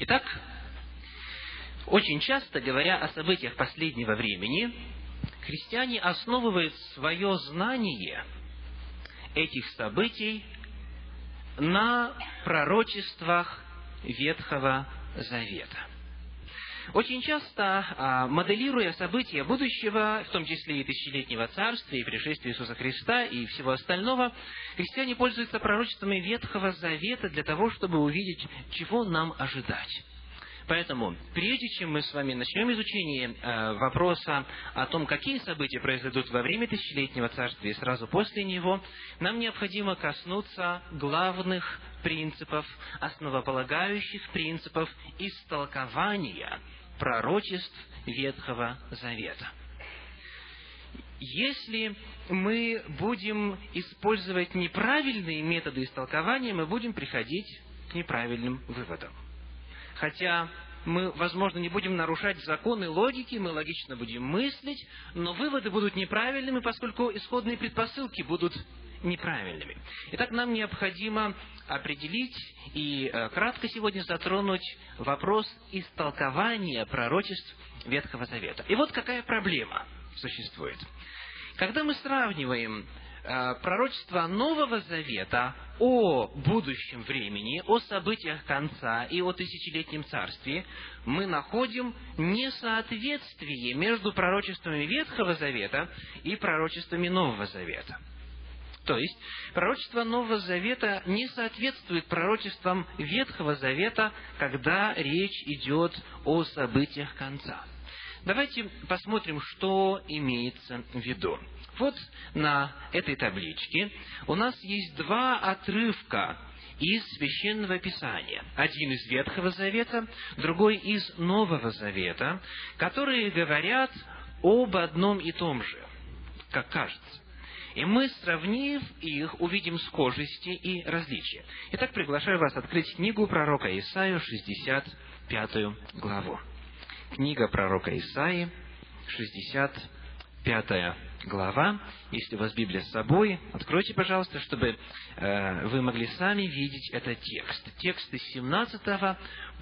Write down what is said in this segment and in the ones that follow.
Итак, очень часто, говоря о событиях последнего времени, христиане основывают свое знание этих событий на пророчествах Ветхого Завета. Очень часто, а, моделируя события будущего, в том числе и тысячелетнего царствия, и пришествия Иисуса Христа, и всего остального, христиане пользуются пророчествами Ветхого Завета для того, чтобы увидеть, чего нам ожидать. Поэтому, прежде чем мы с вами начнем изучение э, вопроса о том, какие события произойдут во время тысячелетнего царствия и сразу после него, нам необходимо коснуться главных принципов, основополагающих принципов истолкования пророчеств Ветхого Завета. Если мы будем использовать неправильные методы истолкования, мы будем приходить к неправильным выводам. Хотя мы, возможно, не будем нарушать законы логики, мы логично будем мыслить, но выводы будут неправильными, поскольку исходные предпосылки будут неправильными. Итак, нам необходимо определить и э, кратко сегодня затронуть вопрос истолкования пророчеств Ветхого Завета. И вот какая проблема существует. Когда мы сравниваем э, пророчество Нового Завета о будущем времени, о событиях конца и о тысячелетнем царстве, мы находим несоответствие между пророчествами Ветхого Завета и пророчествами Нового Завета. То есть, пророчество Нового Завета не соответствует пророчествам Ветхого Завета, когда речь идет о событиях конца. Давайте посмотрим, что имеется в виду. Вот на этой табличке у нас есть два отрывка из Священного Писания. Один из Ветхого Завета, другой из Нового Завета, которые говорят об одном и том же, как кажется. И мы, сравнив их, увидим схожести и различия. Итак, приглашаю вас открыть книгу пророка Исаию, 65 главу. Книга пророка Исаии, 65 глава. Если у вас Библия с собой, откройте, пожалуйста, чтобы э, вы могли сами видеть этот текст. Текст из 17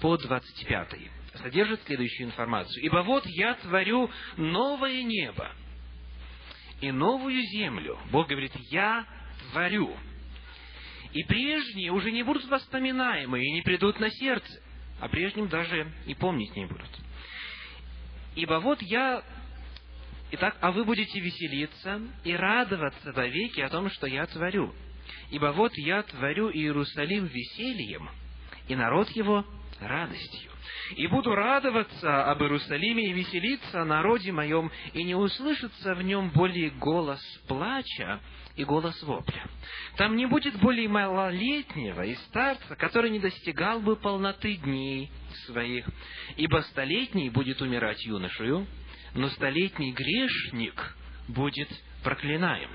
по 25 содержит следующую информацию. «Ибо вот я творю новое небо и новую землю. Бог говорит, я творю. И прежние уже не будут воспоминаемы и не придут на сердце, а прежним даже и помнить не будут. Ибо вот я... Итак, а вы будете веселиться и радоваться вовеки о том, что я творю. Ибо вот я творю Иерусалим весельем, и народ его радостью. И буду радоваться об Иерусалиме и веселиться о народе моем, и не услышится в нем более голос плача и голос вопля. Там не будет более малолетнего и старца, который не достигал бы полноты дней своих, ибо столетний будет умирать юношею, но столетний грешник будет проклинаем.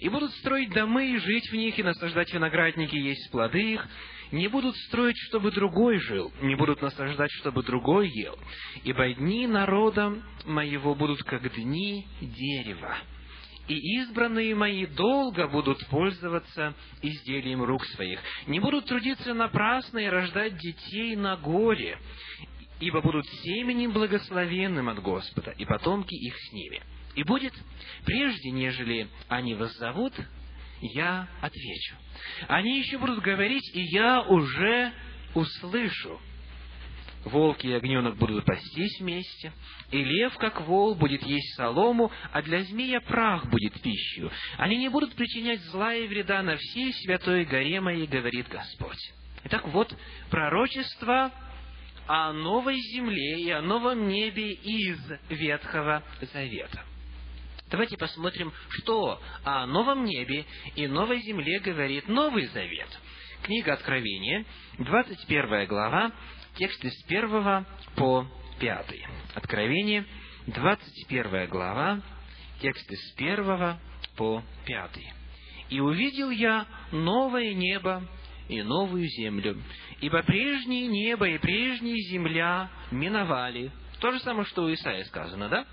И будут строить домы и жить в них, и наслаждать виноградники, есть плоды их, не будут строить, чтобы другой жил, не будут насаждать, чтобы другой ел, ибо дни народа моего будут как дни дерева, и избранные мои долго будут пользоваться изделием рук своих, не будут трудиться напрасно и рождать детей на горе, ибо будут семенем благословенным от Господа, и потомки их с ними. И будет, прежде нежели они воззовут, я отвечу. Они еще будут говорить, и я уже услышу. Волки и огненок будут пастись вместе, и лев, как вол, будет есть солому, а для змея прах будет пищей. Они не будут причинять зла и вреда на всей святой горе моей, говорит Господь. Итак, вот пророчество о новой земле и о новом небе из Ветхого Завета. Давайте посмотрим, что о новом небе и новой земле говорит Новый Завет. Книга Откровения, 21 глава, тексты с 1 по 5. Откровение, 21 глава, тексты с 1 по 5. «И увидел я новое небо и новую землю, ибо прежнее небо и прежняя земля миновали». То же самое, что у Исаия сказано, да?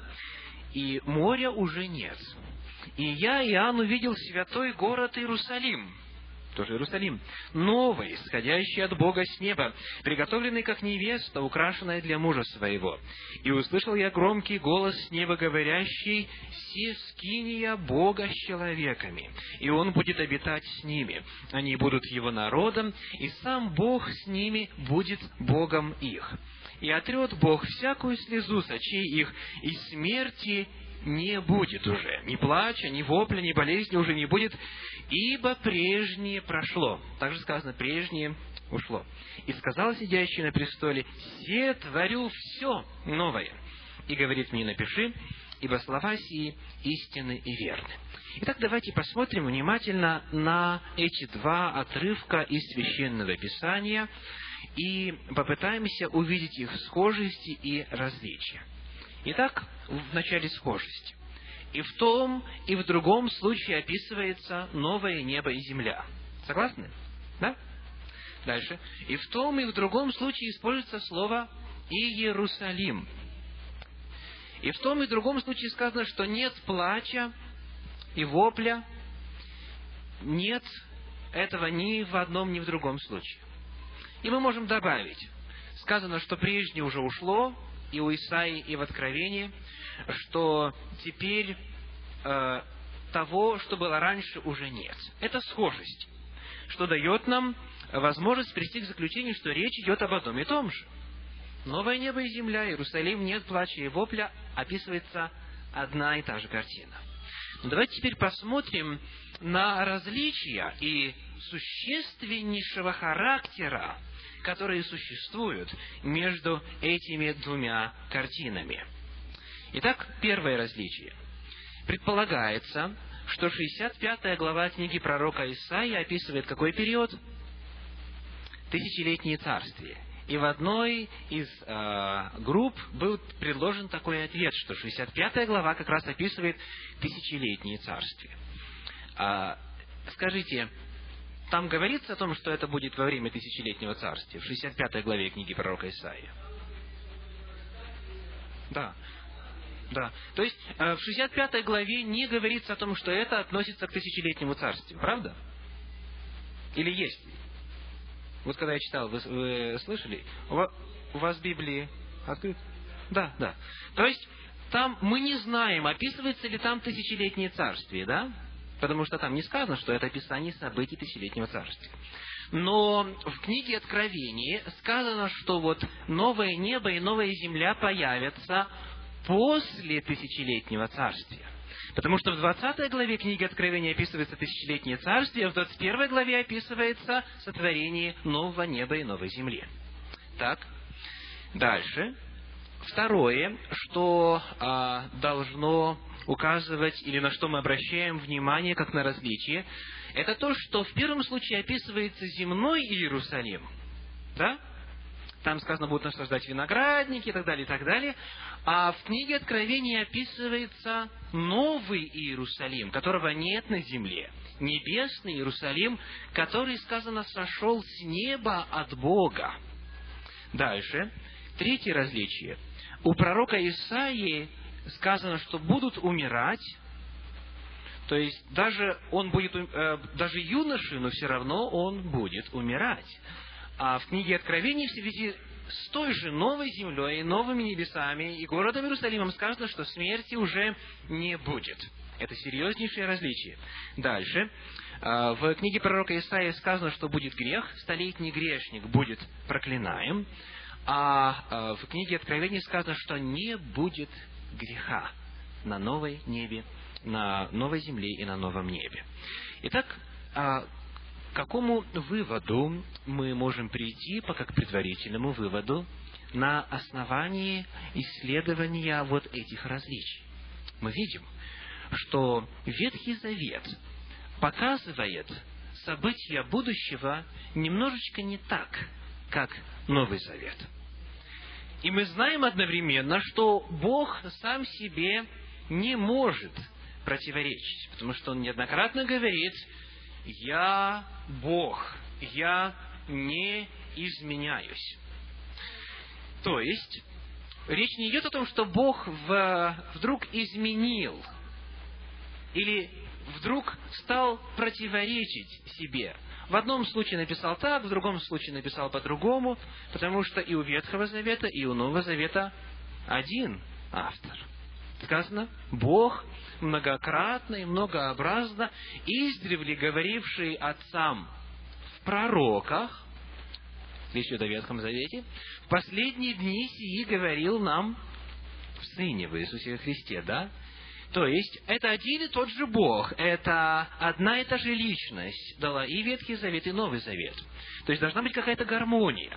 И моря уже нет. И я, Иоанн, увидел святой город Иерусалим. тоже Иерусалим, новый, сходящий от Бога с неба, приготовленный как невеста, украшенная для мужа своего. И услышал я громкий голос с неба, говорящий, «Се скиния Бога с человеками, и Он будет обитать с ними. Они будут Его народом, и сам Бог с ними будет Богом их. И отрет Бог всякую слезу с очей их, и смерти не будет уже. Ни плача, ни вопля, ни болезни уже не будет, ибо прежнее прошло. Также сказано, прежнее ушло. И сказал сидящий на престоле, «Се творю все новое». И говорит мне, напиши, ибо слова сии истинны и верны. Итак, давайте посмотрим внимательно на эти два отрывка из Священного Писания и попытаемся увидеть их схожести и различия. Итак, в начале схожести. И в том, и в другом случае описывается новое небо и земля. Согласны? Да? Дальше. И в том, и в другом случае используется слово Иерусалим. И в том, и в другом случае сказано, что нет плача и вопля, нет этого ни в одном, ни в другом случае. И мы можем добавить, сказано, что прежнее уже ушло, и у Исаии, и в Откровении, что теперь э, того, что было раньше, уже нет. Это схожесть, что дает нам возможность прийти к заключению, что речь идет об одном и том же. Новое небо и земля, Иерусалим, нет плача и вопля, описывается одна и та же картина. Давайте теперь посмотрим на различия и существеннейшего характера которые существуют между этими двумя картинами. Итак, первое различие. Предполагается, что 65 глава книги пророка Исаия описывает какой период? Тысячелетнее царствие. И в одной из э, групп был предложен такой ответ, что 65 глава как раз описывает тысячелетнее царствие. А, скажите, там говорится о том, что это будет во время тысячелетнего царствия, в 65 главе книги пророка Исаия. Да. Да. То есть э, в 65 главе не говорится о том, что это относится к тысячелетнему царствию, правда? Или есть? Вот когда я читал, вы, вы слышали? У вас, у вас Библии открыт? Да, да. То есть там мы не знаем, описывается ли там тысячелетнее царствие, да? Потому что там не сказано, что это описание событий тысячелетнего царствия. Но в книге Откровения сказано, что вот новое небо и новая земля появятся после тысячелетнего царствия. Потому что в 20 главе книги Откровения описывается тысячелетнее царствие, а в 21 главе описывается сотворение нового неба и новой земли. Так, дальше. Второе, что а, должно указывать или на что мы обращаем внимание, как на различие, это то, что в первом случае описывается земной Иерусалим. Да? Там сказано, будут наслаждать виноградники и так далее, и так далее. А в книге Откровения описывается новый Иерусалим, которого нет на земле. Небесный Иерусалим, который, сказано, сошел с неба от Бога. Дальше. Третье различие. У пророка Исаии сказано, что будут умирать, то есть даже он будет, э, даже юноши, но все равно он будет умирать. А в книге Откровений в связи с той же новой землей, новыми небесами и городом Иерусалимом сказано, что смерти уже не будет. Это серьезнейшее различие. Дальше. Э, в книге пророка Исаия сказано, что будет грех, столетний грешник будет проклинаем. А э, в книге Откровений сказано, что не будет греха на новой небе, на новой земле и на новом небе. Итак, а к какому выводу мы можем прийти, пока к предварительному выводу, на основании исследования вот этих различий? Мы видим, что Ветхий Завет показывает события будущего немножечко не так, как Новый Завет – и мы знаем одновременно, что Бог сам себе не может противоречить, потому что Он неоднократно говорит, «Я Бог, я не изменяюсь». То есть, речь не идет о том, что Бог вдруг изменил или вдруг стал противоречить себе. В одном случае написал так, в другом случае написал по-другому, потому что и у Ветхого Завета, и у Нового Завета один автор. Сказано, Бог многократно и многообразно, издревле говоривший отцам в пророках, речь идет Ветхом Завете, в последние дни сии говорил нам в Сыне, в Иисусе Христе, да? То есть, это один и тот же Бог, это одна и та же личность дала и Ветхий Завет, и Новый Завет. То есть, должна быть какая-то гармония.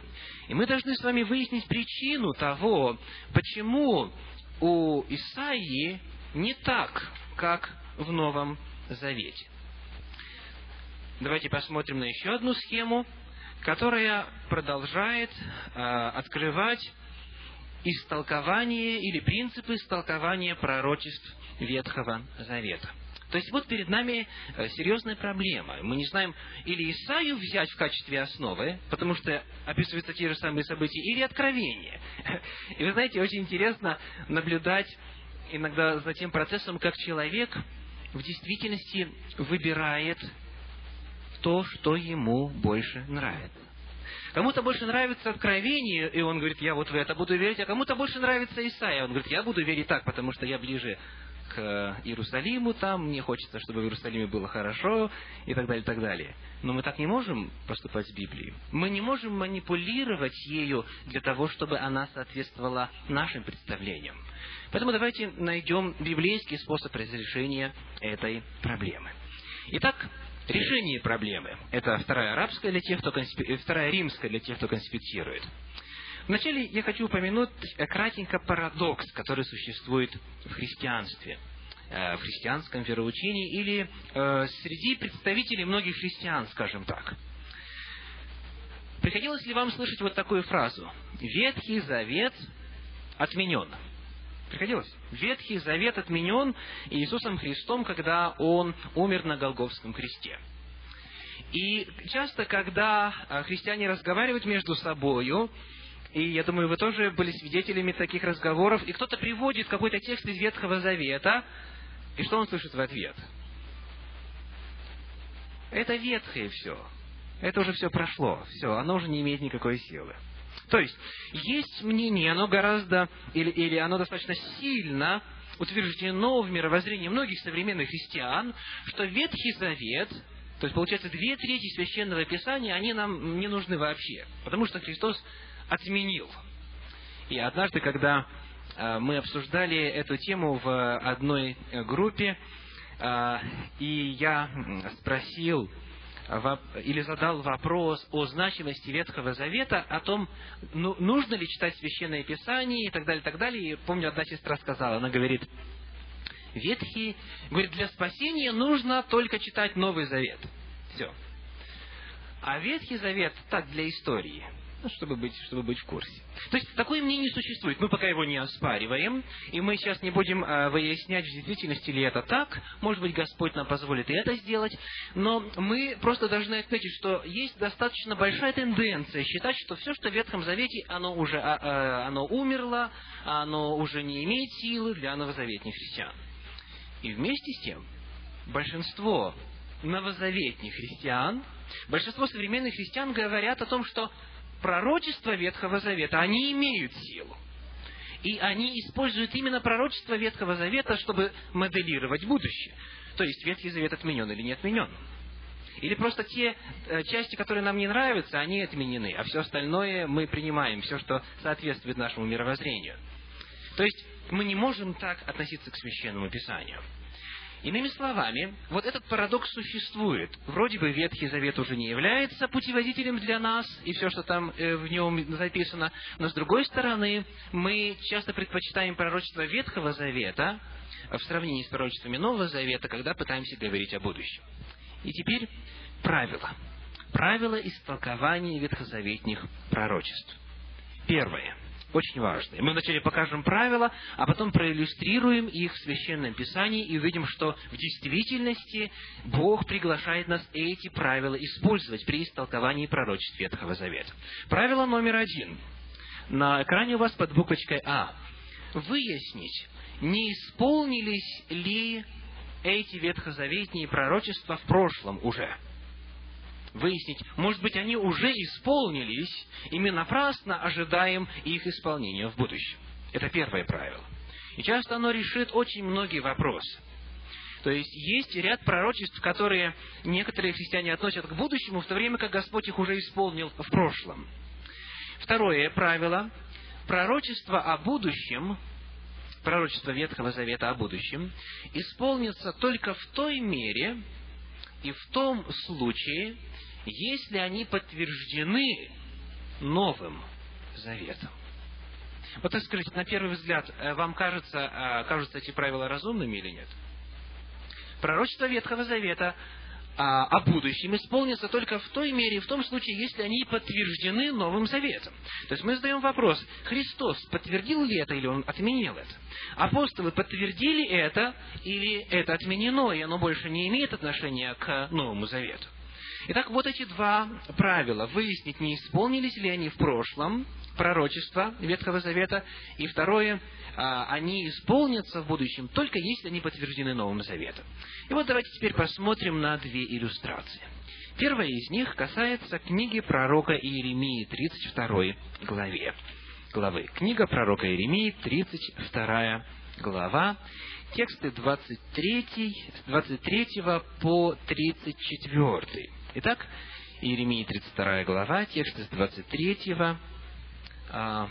И мы должны с вами выяснить причину того, почему у Исаии не так, как в Новом Завете. Давайте посмотрим на еще одну схему, которая продолжает э, открывать истолкование или принципы истолкования пророчеств Ветхого Завета. То есть вот перед нами э, серьезная проблема. Мы не знаем или Исаию взять в качестве основы, потому что описываются те же самые события, или Откровение. И вы знаете, очень интересно наблюдать иногда за тем процессом, как человек в действительности выбирает то, что ему больше нравится. Кому-то больше нравится откровение, и он говорит, я вот в это буду верить, а кому-то больше нравится Исаия, он говорит, я буду верить так, потому что я ближе к Иерусалиму там, мне хочется, чтобы в Иерусалиме было хорошо, и так далее, и так далее. Но мы так не можем поступать с Библией. Мы не можем манипулировать ею для того, чтобы она соответствовала нашим представлениям. Поэтому давайте найдем библейский способ разрешения этой проблемы. Итак, решение проблемы. Это вторая арабская для тех, кто конспи... Э, вторая римская для тех, кто конспектирует. Вначале я хочу упомянуть э, кратенько парадокс, который существует в христианстве, э, в христианском вероучении или среди представителей многих христиан, скажем так. Приходилось ли вам слышать вот такую фразу? Ветхий Завет отменен. Приходилось. Ветхий Завет отменен Иисусом Христом, когда Он умер на Голговском кресте. И часто, когда а, христиане разговаривают между собою, и я думаю, вы тоже были свидетелями таких разговоров, и кто-то приводит какой-то текст из Ветхого Завета, и что он слышит в ответ? Это ветхое все. Это уже все прошло. Все, оно уже не имеет никакой силы. То есть, есть мнение, оно гораздо, или, или оно достаточно сильно утверждено в мировоззрении многих современных христиан, что Ветхий Завет, то есть, получается, две трети Священного Писания, они нам не нужны вообще, потому что Христос отменил. И однажды, когда э, мы обсуждали эту тему в одной группе, э, и я спросил или задал вопрос о значимости Ветхого Завета, о том, ну, нужно ли читать Священное Писание и так далее, и так далее. И помню, одна сестра сказала, она говорит, Ветхий, говорит, для спасения нужно только читать Новый Завет. Все. А Ветхий Завет так для истории – чтобы быть, чтобы быть в курсе. То есть, такое мнение существует. Мы пока его не оспариваем, и мы сейчас не будем э, выяснять, в действительности ли это так. Может быть, Господь нам позволит и это сделать. Но мы просто должны отметить, что есть достаточно большая тенденция считать, что все, что в Ветхом Завете, оно уже а, а, оно умерло, оно уже не имеет силы для новозаветных христиан. И вместе с тем, большинство новозаветных христиан, большинство современных христиан говорят о том, что пророчества Ветхого Завета, они имеют силу. И они используют именно пророчество Ветхого Завета, чтобы моделировать будущее. То есть Ветхий Завет отменен или не отменен. Или просто те э, части, которые нам не нравятся, они отменены, а все остальное мы принимаем, все, что соответствует нашему мировоззрению. То есть мы не можем так относиться к священному писанию. Иными словами, вот этот парадокс существует. Вроде бы Ветхий Завет уже не является путеводителем для нас, и все, что там э, в нем записано, но с другой стороны, мы часто предпочитаем пророчество Ветхого Завета в сравнении с пророчествами Нового Завета, когда пытаемся говорить о будущем. И теперь правила. Правила истолкования ветхозаветных пророчеств. Первое – очень важные. Мы вначале покажем правила, а потом проиллюстрируем их в Священном Писании и увидим, что в действительности Бог приглашает нас эти правила использовать при истолковании пророчеств Ветхого Завета. Правило номер один. На экране у вас под буквочкой А. Выяснить, не исполнились ли эти ветхозаветные пророчества в прошлом уже. Выяснить, может быть, они уже исполнились, и мы напрасно ожидаем их исполнения в будущем. Это первое правило. И часто оно решит очень многие вопросы. То есть есть ряд пророчеств, которые некоторые христиане относят к будущему, в то время как Господь их уже исполнил в прошлом. Второе правило. Пророчество о будущем, пророчество Ветхого Завета о будущем, исполнится только в той мере и в том случае, если они подтверждены Новым Заветом. Вот так скажите, на первый взгляд, э, вам кажется, э, кажутся эти правила разумными или нет? Пророчество Ветхого Завета а, о будущем исполнится только в той мере, в том случае, если они подтверждены Новым Заветом. То есть мы задаем вопрос, Христос подтвердил ли это или Он отменил это? Апостолы подтвердили это или это отменено, и оно больше не имеет отношения к Новому Завету? Итак, вот эти два правила. Выяснить, не исполнились ли они в прошлом, пророчества Ветхого Завета. И второе, а, они исполнятся в будущем, только если они подтверждены Новым Заветом. И вот давайте теперь посмотрим на две иллюстрации. Первая из них касается книги пророка Иеремии, 32 главе. главы. Книга пророка Иеремии, 32 глава, тексты 23, 23 по 34. Итак, Иеремии 32 глава, тексты с 23 а,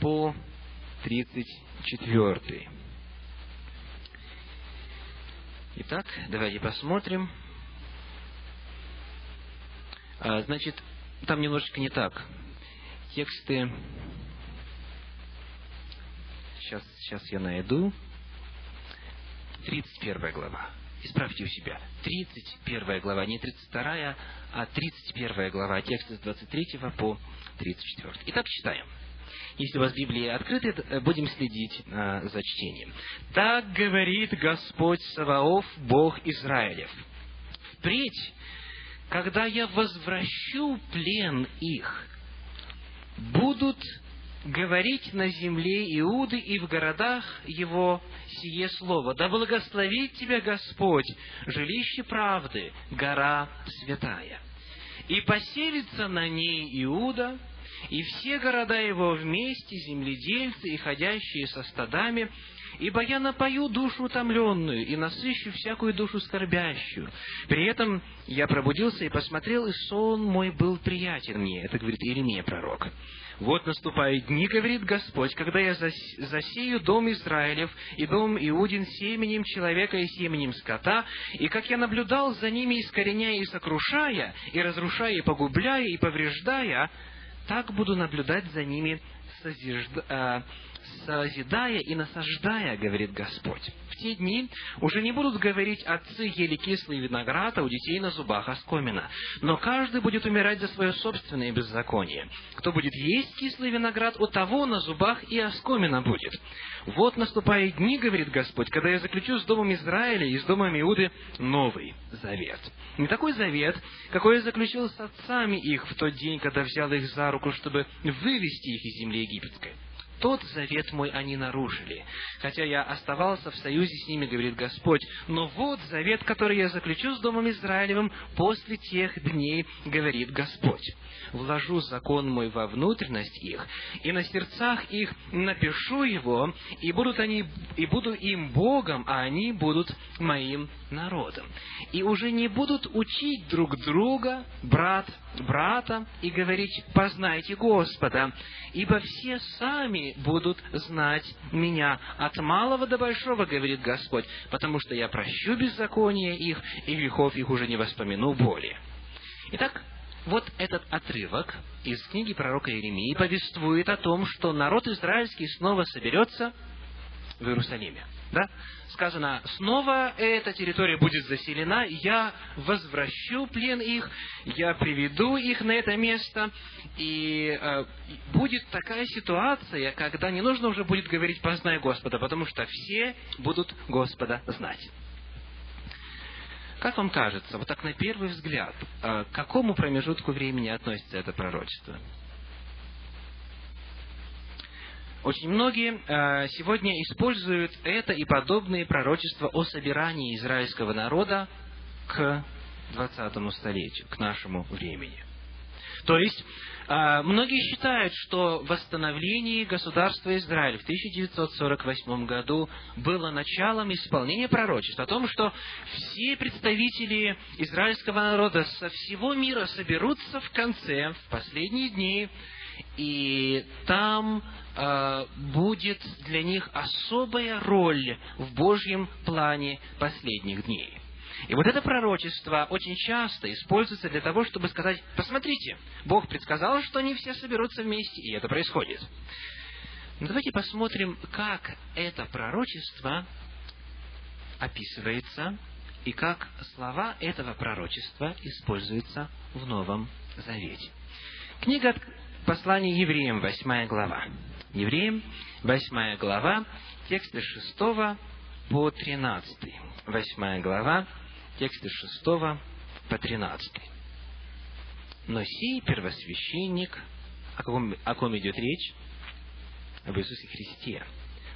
по 34. Итак, давайте посмотрим. А, значит, там немножечко не так. Тексты... Сейчас, сейчас я найду. 31 глава. Исправьте у себя. 31 глава, не 32, а 31 глава, текст с 23 по 34. Итак, читаем. Если у вас Библия открыта, э, будем следить а, за чтением. «Так говорит Господь Саваоф, Бог Израилев. Впредь, когда я возвращу плен их, будут говорить на земле Иуды и в городах его сие слово. Да благословит тебя Господь, жилище правды, гора святая. И поселится на ней Иуда, и все города его вместе, земледельцы и ходящие со стадами, ибо я напою душу утомленную и насыщу всякую душу скорбящую. При этом я пробудился и посмотрел, и сон мой был приятен мне. Это говорит Иеремия пророк. Вот наступают дни, говорит Господь, когда я засею дом Израилев и дом Иудин семенем человека и семенем скота, и как я наблюдал за ними, искореняя и сокрушая, и разрушая, и погубляя, и повреждая, так буду наблюдать за ними, созижда, э, созидая и насаждая, говорит Господь. В те дни уже не будут говорить отцы ели кислый виноград, а у детей на зубах оскомина. Но каждый будет умирать за свое собственное беззаконие. Кто будет есть кислый виноград, у того на зубах и оскомина будет. Вот наступают дни, говорит Господь, когда я заключу с домом Израиля и с домом Иуды новый завет. Не такой завет, какой я заключил с отцами их в тот день, когда взял их за руку, чтобы вывести их из земли египетской тот завет мой они нарушили. Хотя я оставался в союзе с ними, говорит Господь. Но вот завет, который я заключу с Домом Израилевым после тех дней, говорит Господь. Вложу закон мой во внутренность их, и на сердцах их напишу его, и будут они, и буду им Богом, а они будут моим народом. И уже не будут учить друг друга, брат брата, и говорить, познайте Господа, ибо все сами будут знать меня. От малого до большого, говорит Господь, потому что я прощу беззаконие их, и грехов их уже не воспомяну более. Итак, вот этот отрывок из книги пророка Иеремии повествует о том, что народ израильский снова соберется в Иерусалиме. Да? Сказано, снова эта территория будет заселена, я возвращу плен их, я приведу их на это место, и э, будет такая ситуация, когда не нужно уже будет говорить «познай Господа», потому что все будут Господа знать. Как вам кажется, вот так на первый взгляд, э, к какому промежутку времени относится это пророчество? Очень многие э, сегодня используют это и подобные пророчества о собирании израильского народа к 20 столетию, к нашему времени. То есть, а, многие считают, что восстановление государства Израиль в 1948 году было началом исполнения пророчества о том, что все представители израильского народа со всего мира соберутся в конце, в последние дни, и там э, будет для них особая роль в Божьем плане последних дней. И вот это пророчество очень часто используется для того, чтобы сказать, посмотрите, Бог предсказал, что они все соберутся вместе, и это происходит. Но давайте посмотрим, как это пророчество описывается и как слова этого пророчества используются в Новом Завете. Книга послания евреям, 8 глава. Евреям, 8 глава, тексты 6 по 13. 8 глава, тексты 6 по 13. Но сей первосвященник, о ком, о ком идет речь? Об Иисусе Христе.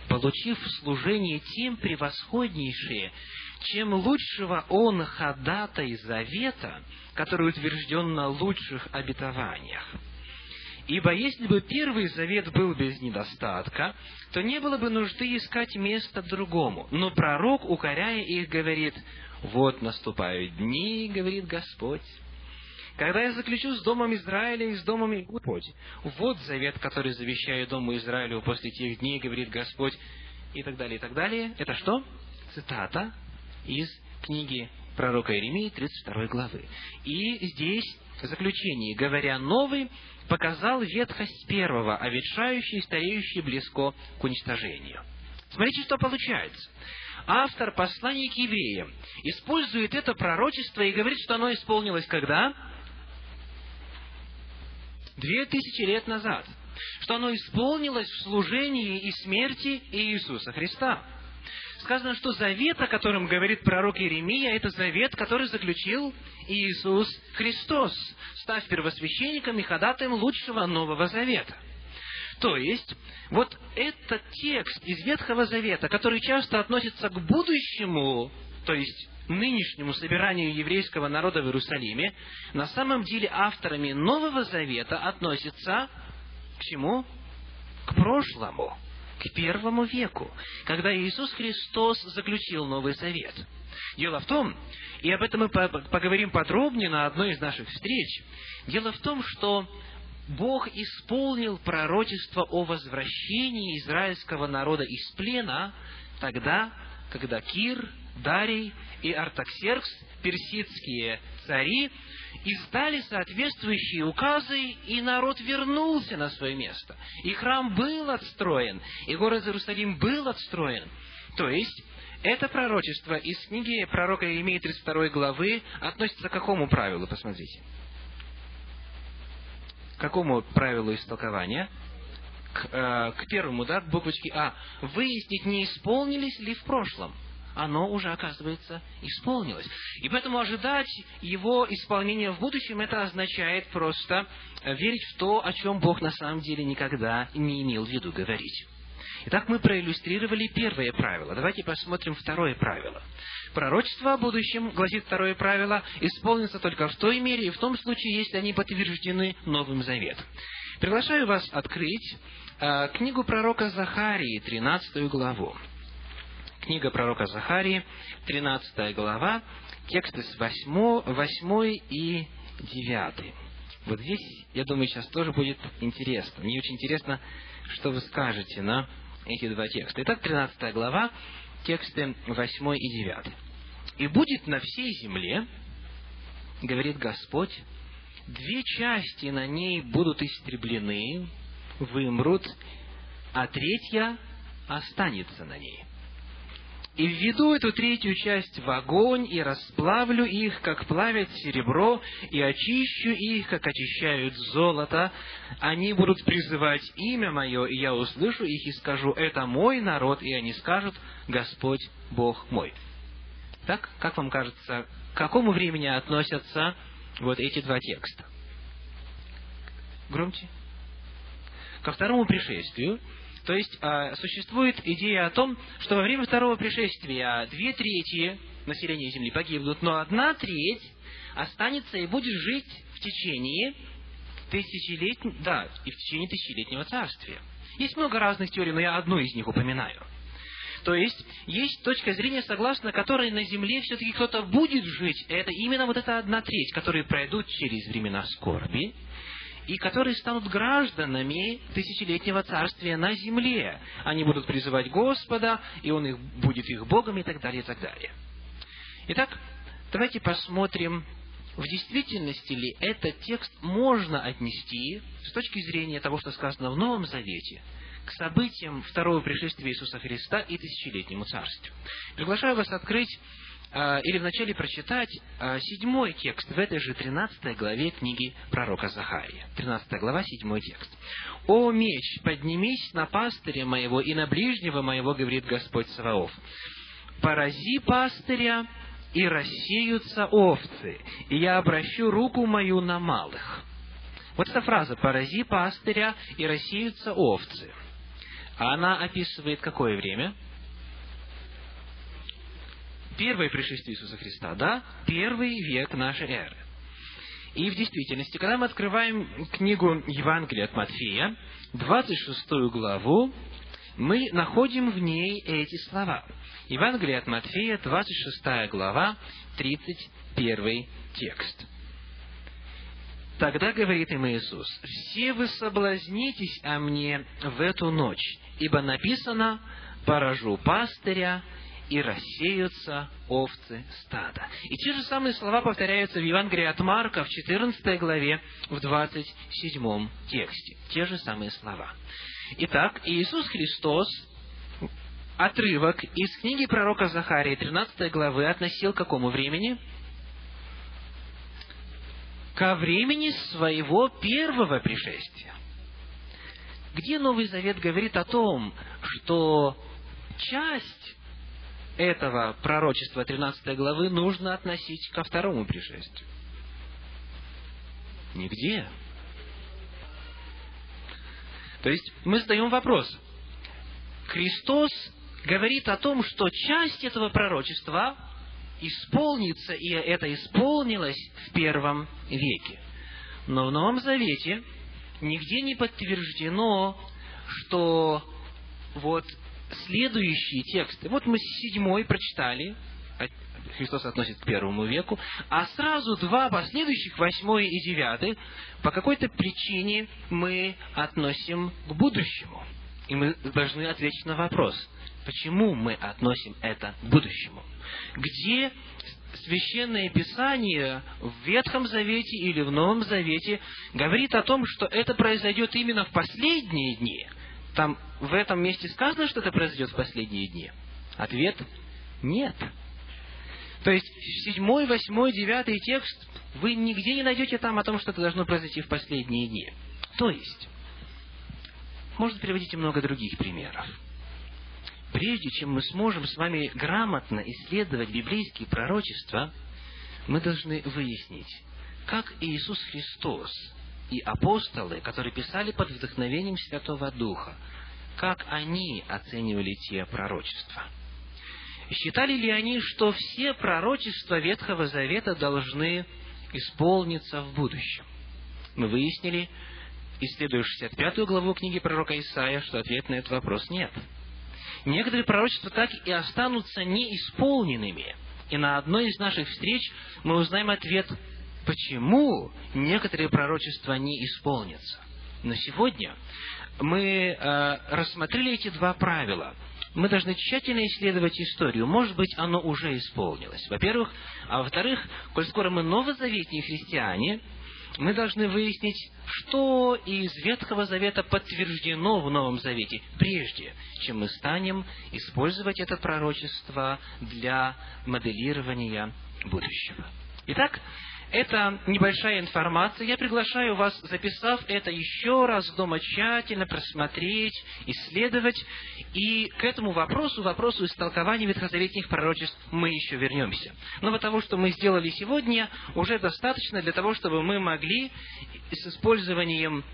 Получив служение тем превосходнейшее, чем лучшего он ходатай завета, который утвержден на лучших обетованиях. Ибо если бы первый завет был без недостатка, то не было бы нужды искать место другому. Но пророк, укоряя их, говорит, вот наступают дни, говорит Господь, когда я заключу с домом Израиля и с домом Господь. Вот завет, который завещаю дому Израилю после тех дней, говорит Господь, и так далее, и так далее. Это что? Цитата из книги пророка Иеремии, 32 главы. И здесь заключении, говоря новый, показал ветхость первого, а ветшающий и стареющий близко к уничтожению. Смотрите, что получается автор послания к евреям использует это пророчество и говорит, что оно исполнилось когда? Две тысячи лет назад. Что оно исполнилось в служении и смерти Иисуса Христа. Сказано, что завет, о котором говорит пророк Иеремия, это завет, который заключил Иисус Христос, став первосвященником и ходатаем лучшего Нового Завета. То есть, вот этот текст из Ветхого Завета, который часто относится к будущему, то есть нынешнему собиранию еврейского народа в Иерусалиме, на самом деле авторами Нового Завета относится к чему? К прошлому, к первому веку, когда Иисус Христос заключил Новый Завет. Дело в том, и об этом мы поговорим подробнее на одной из наших встреч, дело в том, что Бог исполнил пророчество о возвращении израильского народа из плена тогда, когда Кир, Дарий и Артаксеркс, персидские цари, издали соответствующие указы, и народ вернулся на свое место. И храм был отстроен, и город Иерусалим был отстроен. То есть, это пророчество из книги пророка Иеремии 32 главы относится к какому правилу? Посмотрите какому правилу истолкования? К, э, к первому, да, к буквочке А. Выяснить, не исполнились ли в прошлом. Оно уже, оказывается, исполнилось. И поэтому ожидать его исполнения в будущем, это означает просто верить в то, о чем Бог на самом деле никогда не имел в виду говорить. Итак, мы проиллюстрировали первое правило. Давайте посмотрим второе правило. Пророчество о будущем, гласит второе правило, исполнится только в той мере и в том случае, если они подтверждены Новым Заветом. Приглашаю вас открыть э, книгу пророка Захарии, 13 главу. Книга пророка Захарии, 13 глава, тексты с 8, 8 и 9. Вот здесь, я думаю, сейчас тоже будет интересно. Мне очень интересно, что вы скажете на эти два текста. Итак, 13 глава, тексты 8 и 9. «И будет на всей земле, — говорит Господь, — две части на ней будут истреблены, вымрут, а третья останется на ней. И введу эту третью часть в огонь, и расплавлю их, как плавят серебро, и очищу их, как очищают золото. Они будут призывать имя мое, и я услышу их и скажу, это мой народ, и они скажут, Господь Бог мой. Так, как вам кажется, к какому времени относятся вот эти два текста? Громче. Ко второму пришествию, то есть а, существует идея о том, что во время второго пришествия две трети населения земли погибнут, но одна треть останется и будет жить в течение тысячелетнего, да, и в течение тысячелетнего царствия. Есть много разных теорий, но я одну из них упоминаю. То есть, есть точка зрения, согласно которой на земле все-таки кто-то будет жить. Это именно вот эта одна треть, которые пройдут через времена скорби, и которые станут гражданами тысячелетнего царствия на земле. Они будут призывать Господа, и Он их, будет их Богом, и так далее, и так далее. Итак, давайте посмотрим, в действительности ли этот текст можно отнести с точки зрения того, что сказано в Новом Завете, к событиям второго пришествия Иисуса Христа и тысячелетнему царству. Приглашаю вас открыть или вначале прочитать а, седьмой текст в этой же тринадцатой главе книги пророка Захария. Тринадцатая глава, седьмой текст. «О меч, поднимись на пастыря моего и на ближнего моего, говорит Господь Саваоф. Порази пастыря, и рассеются овцы, и я обращу руку мою на малых». Вот эта фраза «порази пастыря, и рассеются овцы». Она описывает какое время? Первое пришествие Иисуса Христа, да? Первый век нашей эры. И в действительности, когда мы открываем книгу Евангелия от Матфея, 26 главу, мы находим в ней эти слова. Евангелие от Матфея, 26 глава, 31 текст. Тогда говорит им Иисус, «Все вы соблазнитесь о мне в эту ночь, ибо написано, поражу пастыря, и рассеются овцы стада». И те же самые слова повторяются в Евангелии от Марка в 14 главе, в 27 тексте. Те же самые слова. Итак, Иисус Христос отрывок из книги пророка Захарии, 13 главы, относил к какому времени? Ко времени своего первого пришествия. Где Новый Завет говорит о том, что часть этого пророчества 13 главы нужно относить ко второму пришествию? Нигде. То есть мы задаем вопрос. Христос говорит о том, что часть этого пророчества исполнится, и это исполнилось в первом веке. Но в Новом Завете нигде не подтверждено, что вот следующие тексты, вот мы седьмой прочитали, Христос относит к первому веку, а сразу два последующих, восьмой и девятый, по какой-то причине мы относим к будущему. И мы должны ответить на вопрос, почему мы относим это к будущему. Где Священное Писание в Ветхом Завете или в Новом Завете говорит о том, что это произойдет именно в последние дни. Там в этом месте сказано, что это произойдет в последние дни. Ответ – нет. То есть, седьмой, восьмой, девятый текст, вы нигде не найдете там о том, что это должно произойти в последние дни. То есть, можно приводить и много других примеров прежде чем мы сможем с вами грамотно исследовать библейские пророчества, мы должны выяснить, как Иисус Христос и апостолы, которые писали под вдохновением Святого Духа, как они оценивали те пророчества. Считали ли они, что все пророчества Ветхого Завета должны исполниться в будущем? Мы выяснили, исследуя 65 главу книги пророка Исаия, что ответ на этот вопрос нет – некоторые пророчества так и останутся неисполненными. И на одной из наших встреч мы узнаем ответ, почему некоторые пророчества не исполнятся. Но сегодня мы э, рассмотрели эти два правила. Мы должны тщательно исследовать историю. Может быть, оно уже исполнилось. Во-первых. А во-вторых, коль скоро мы новозаветные христиане, мы должны выяснить, что из Ветхого Завета подтверждено в Новом Завете, прежде чем мы станем использовать это пророчество для моделирования будущего. Итак, это небольшая информация. Я приглашаю вас, записав это еще раз дома тщательно просмотреть, исследовать. И к этому вопросу, вопросу истолкования ветхозаветных пророчеств мы еще вернемся. Но вот того, что мы сделали сегодня, уже достаточно для того, чтобы мы могли с использованием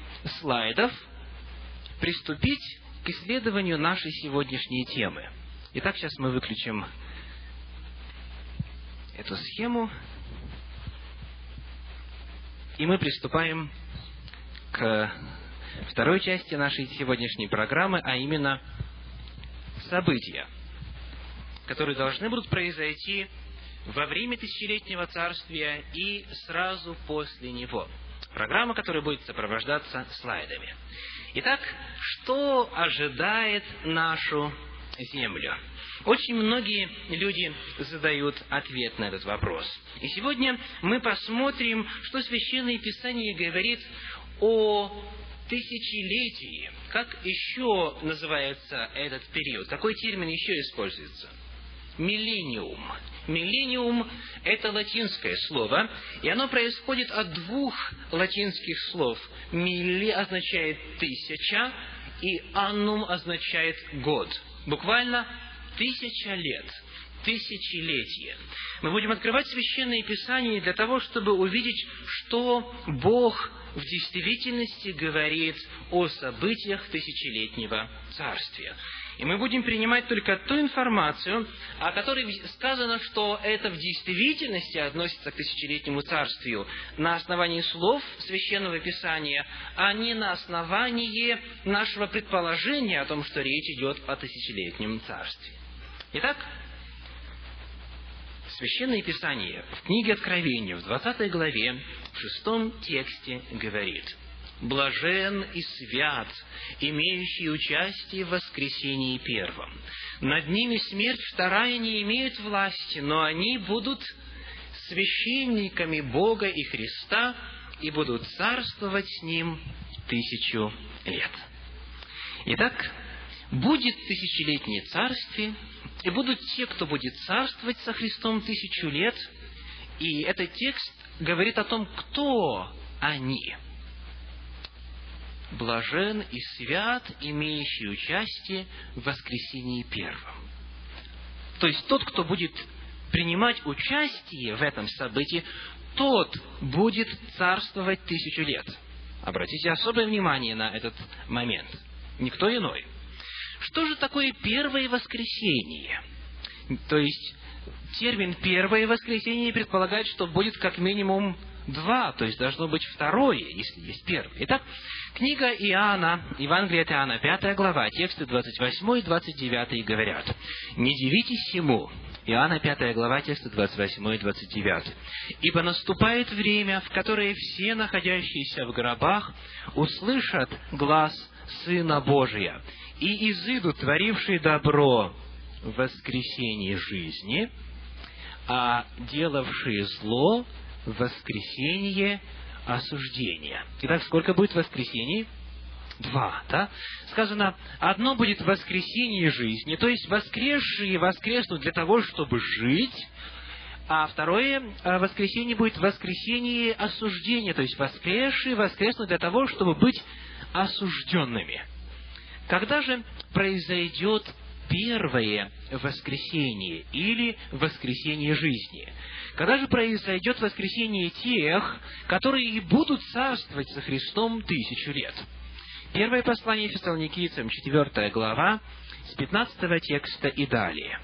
слайдов приступить к исследованию нашей сегодняшней темы. Итак, сейчас мы выключим эту схему, и мы приступаем к второй части нашей сегодняшней программы, а именно события, которые должны будут произойти во время тысячелетнего царствия и сразу после него. Программа, которая будет сопровождаться слайдами. Итак, что ожидает нашу землю? Очень многие люди задают ответ на этот вопрос. И сегодня мы посмотрим, что Священное Писание говорит о тысячелетии. Как еще называется этот период? Какой термин еще используется? Миллениум. Миллениум – это латинское слово, и оно происходит от двух латинских слов. «Милли» означает «тысяча», и «аннум» означает «год». Буквально тысяча лет, тысячелетие. Мы будем открывать Священное Писание для того, чтобы увидеть, что Бог в действительности говорит о событиях тысячелетнего царствия. И мы будем принимать только ту информацию, о которой сказано, что это в действительности относится к тысячелетнему царствию на основании слов Священного Писания, а не на основании нашего предположения о том, что речь идет о тысячелетнем царстве. Итак, Священное Писание в книге Откровения, в 20 главе, в шестом тексте говорит, «Блажен и свят, имеющий участие в воскресении первом. Над ними смерть вторая не имеет власти, но они будут священниками Бога и Христа и будут царствовать с Ним тысячу лет». Итак, будет тысячелетнее царствие, и будут те, кто будет царствовать со Христом тысячу лет. И этот текст говорит о том, кто они. Блажен и свят, имеющий участие в воскресении первом. То есть тот, кто будет принимать участие в этом событии, тот будет царствовать тысячу лет. Обратите особое внимание на этот момент. Никто иной. Что же такое первое воскресенье? То есть, термин «первое воскресенье» предполагает, что будет как минимум два, то есть должно быть второе, если есть первое. Итак, книга Иоанна, Евангелие от Иоанна, пятая глава, тексты 28 и 29 говорят, «Не дивитесь ему, Иоанна, пятая глава, тексты 28 и 29. «Ибо наступает время, в которое все находящиеся в гробах услышат глаз Сына Божия, и изыдут творившие добро в воскресенье жизни, а делавшие зло в воскресенье осуждения. Итак, сколько будет воскресений? Два, да? Сказано, одно будет воскресенье жизни, то есть воскресшие воскреснут для того, чтобы жить, а второе э, воскресенье будет воскресенье осуждения, то есть воскресшие воскреснут для того, чтобы быть осужденными. Когда же произойдет первое воскресение или воскресение жизни? Когда же произойдет воскресение тех, которые будут царствовать со Христом тысячу лет? Первое послание Фессалоникийцам, 4 глава, с 15 текста и далее.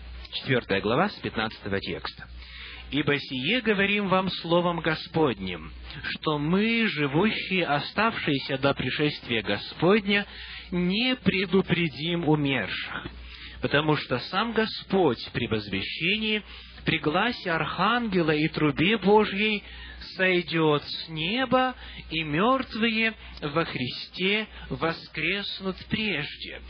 4 глава, с 15 текста. «Ибо сие говорим вам словом Господним, что мы, живущие, оставшиеся до пришествия Господня, не предупредим умерших, потому что сам Господь при возвещении, при гласе Архангела и трубе Божьей сойдет с неба, и мертвые во Христе воскреснут прежде.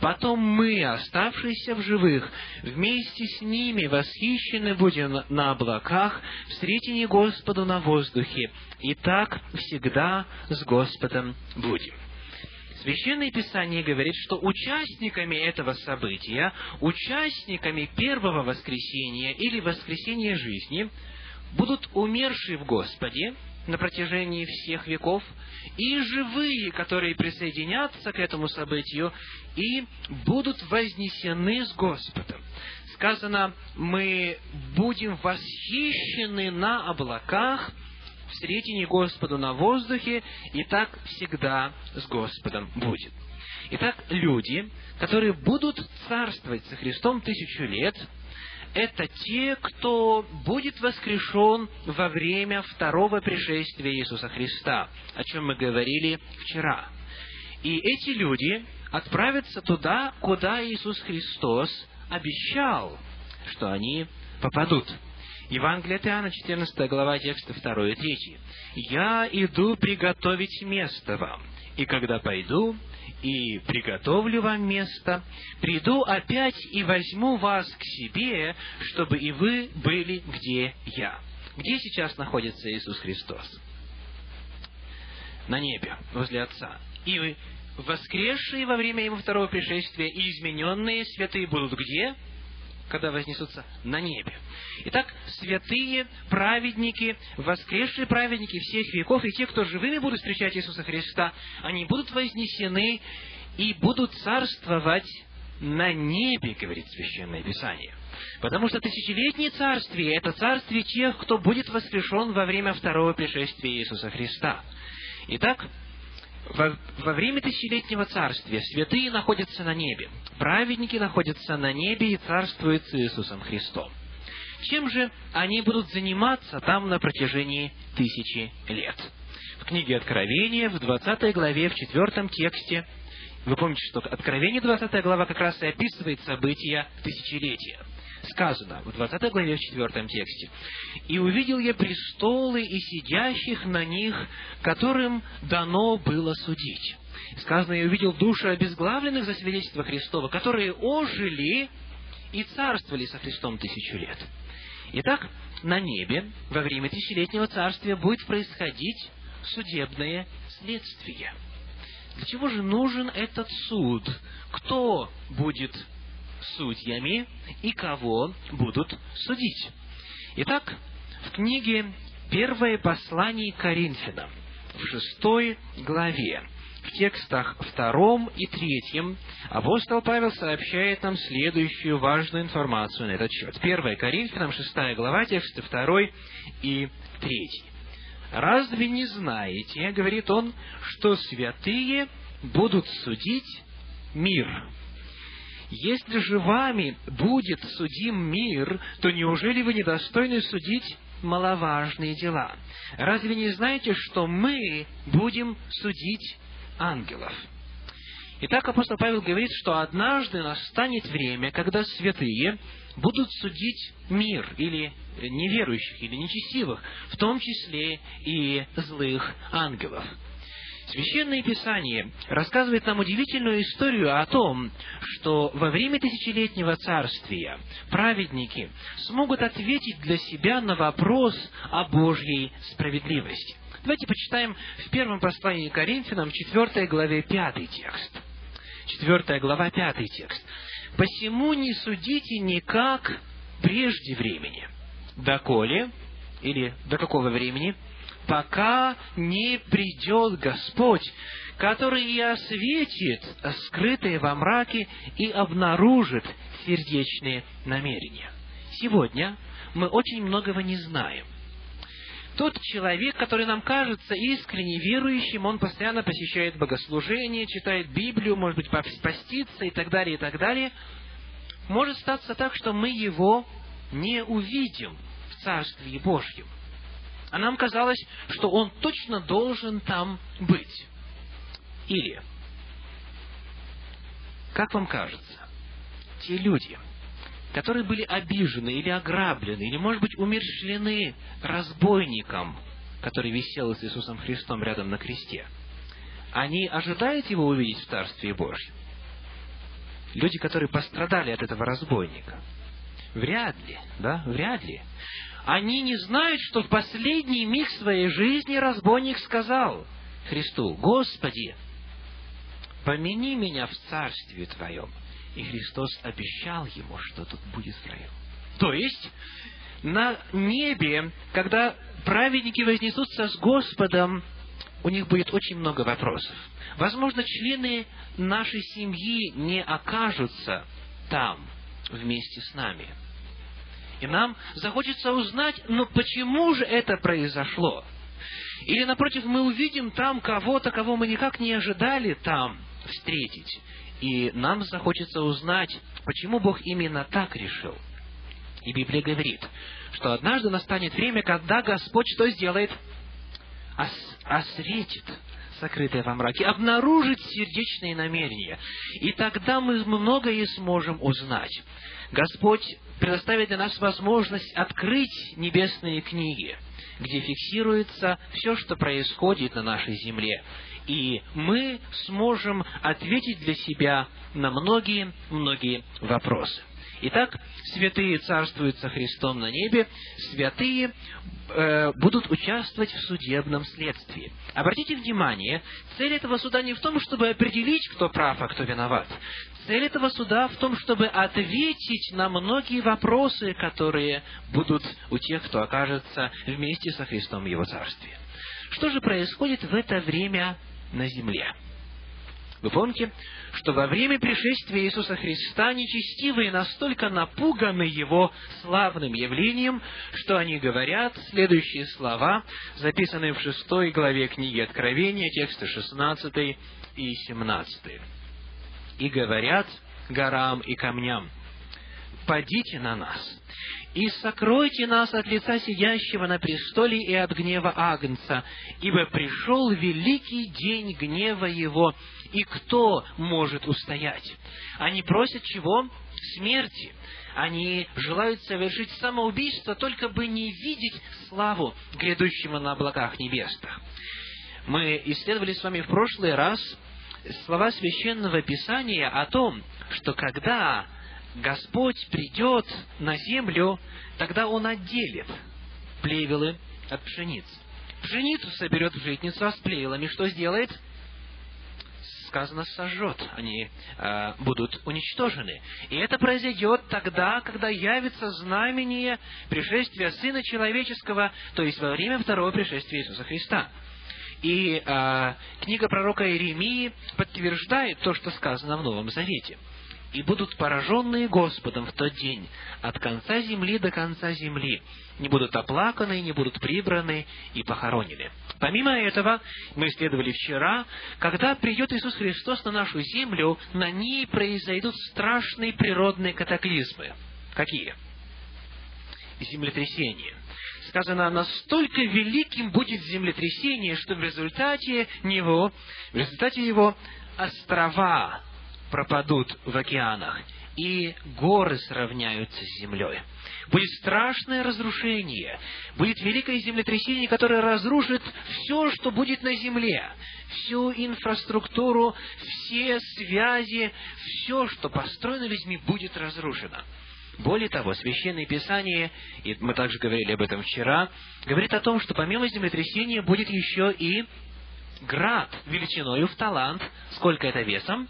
Потом мы, оставшиеся в живых, вместе с ними восхищены будем на облаках, встретине Господу на воздухе, и так всегда с Господом будем. Священное Писание говорит, что участниками этого события, участниками первого воскресения или воскресения жизни будут умершие в Господе на протяжении всех веков, и живые, которые присоединятся к этому событию и будут вознесены с Господом. Сказано, мы будем восхищены на облаках, встретине Господу на воздухе, и так всегда с Господом будет. Итак, люди, которые будут царствовать со Христом тысячу лет, это те, кто будет воскрешен во время второго пришествия Иисуса Христа, о чем мы говорили вчера. И эти люди отправятся туда, куда Иисус Христос обещал, что они попадут. Евангелие от Иоанна, 14 глава, тексты 2 и 3. «Я иду приготовить место вам, и когда пойду и приготовлю вам место, приду опять и возьму вас к себе, чтобы и вы были, где я». Где сейчас находится Иисус Христос? На небе, возле Отца. И воскресшие во время Его второго пришествия и измененные святые будут где? Когда вознесутся на небе. Итак, святые, праведники, воскресшие праведники всех веков и те, кто живыми будут встречать Иисуса Христа, они будут вознесены и будут царствовать на небе, говорит Священное Писание. Потому что тысячелетнее царствие – это царствие тех, кто будет воскрешен во время второго пришествия Иисуса Христа. Итак, во, во время тысячелетнего царствия святые находятся на небе, праведники находятся на небе и царствуют с Иисусом Христом. Чем же они будут заниматься там на протяжении тысячи лет? В книге Откровения, в 20 главе, в 4 тексте, вы помните, что Откровение, 20 глава, как раз и описывает события тысячелетия – сказано в 20 главе, в 4 тексте. «И увидел я престолы и сидящих на них, которым дано было судить». Сказано, я увидел души обезглавленных за свидетельство Христова, которые ожили и царствовали со Христом тысячу лет. Итак, на небе во время тысячелетнего царствия будет происходить судебное следствие. Для чего же нужен этот суд? Кто будет судьями и кого будут судить. Итак, в книге «Первое послание Коринфянам» в шестой главе, в текстах втором и третьем, апостол Павел сообщает нам следующую важную информацию на этот счет. Первое Коринфянам, шестая глава, тексты второй и третий. «Разве не знаете, — говорит он, — что святые будут судить мир?» Если же вами будет судим мир, то неужели вы недостойны судить маловажные дела? Разве не знаете, что мы будем судить ангелов? Итак, апостол Павел говорит, что однажды настанет время, когда святые будут судить мир, или неверующих, или нечестивых, в том числе и злых ангелов. Священное Писание рассказывает нам удивительную историю о том, что во время тысячелетнего царствия праведники смогут ответить для себя на вопрос о Божьей справедливости. Давайте почитаем в первом послании Коринфянам, 4 главе, 5 текст. 4 глава, 5 текст. «Посему не судите никак прежде времени, доколе, или до какого времени, пока не придет Господь, который и осветит скрытые во мраке и обнаружит сердечные намерения. Сегодня мы очень многого не знаем. Тот человек, который нам кажется искренне верующим, он постоянно посещает богослужение, читает Библию, может быть, постится и так далее, и так далее, может статься так, что мы его не увидим в Царстве Божьем а нам казалось, что он точно должен там быть. Или, как вам кажется, те люди, которые были обижены или ограблены, или, может быть, умерщвлены разбойником, который висел с Иисусом Христом рядом на кресте, они ожидают его увидеть в Царстве Божьем? Люди, которые пострадали от этого разбойника. Вряд ли, да, вряд ли. Они не знают, что в последний миг своей жизни разбойник сказал Христу, «Господи, помяни меня в Царстве Твоем». И Христос обещал ему, что тут будет в раю. То есть, на небе, когда праведники вознесутся с Господом, у них будет очень много вопросов. Возможно, члены нашей семьи не окажутся там вместе с нами – и нам захочется узнать, ну почему же это произошло? Или, напротив, мы увидим там кого-то, кого мы никак не ожидали там встретить. И нам захочется узнать, почему Бог именно так решил. И Библия говорит, что однажды настанет время, когда Господь что сделает? Ос- осветит сокрытое во мраке, обнаружит сердечные намерения. И тогда мы многое сможем узнать. Господь предоставит для нас возможность открыть небесные книги, где фиксируется все, что происходит на нашей земле. И мы сможем ответить для себя на многие-многие вопросы. Итак, святые царствуют со Христом на небе, святые э, будут участвовать в судебном следствии. Обратите внимание, цель этого суда не в том, чтобы определить, кто прав, а кто виноват. Цель этого суда в том, чтобы ответить на многие вопросы, которые будут у тех, кто окажется вместе со Христом в Его Царстве. Что же происходит в это время на земле? Вы помните, что во время пришествия Иисуса Христа нечестивые настолько напуганы Его славным явлением, что они говорят следующие слова, записанные в шестой главе книги Откровения, тексты 16 и 17 и говорят горам и камням, «Падите на нас, и сокройте нас от лица сидящего на престоле и от гнева Агнца, ибо пришел великий день гнева его, и кто может устоять?» Они просят чего? Смерти. Они желают совершить самоубийство, только бы не видеть славу грядущего на облаках небесных. Мы исследовали с вами в прошлый раз слова Священного Писания о том, что когда Господь придет на землю, тогда Он отделит плевелы от пшеницы. Пшеницу соберет в житницу, а с плевелами что сделает? Сказано, сожжет. Они э, будут уничтожены. И это произойдет тогда, когда явится знамение пришествия Сына Человеческого, то есть во время второго пришествия Иисуса Христа. И э, книга пророка Иеремии подтверждает то, что сказано в Новом Завете. «И будут пораженные Господом в тот день, от конца земли до конца земли, не будут оплаканы, не будут прибраны и похоронены». Помимо этого, мы исследовали вчера, когда придет Иисус Христос на нашу землю, на ней произойдут страшные природные катаклизмы. Какие? Землетрясения сказано, настолько великим будет землетрясение, что в результате него, в результате его острова пропадут в океанах, и горы сравняются с землей. Будет страшное разрушение, будет великое землетрясение, которое разрушит все, что будет на земле, всю инфраструктуру, все связи, все, что построено людьми, будет разрушено. Более того, Священное Писание, и мы также говорили об этом вчера, говорит о том, что помимо землетрясения будет еще и град величиною в талант. Сколько это весом?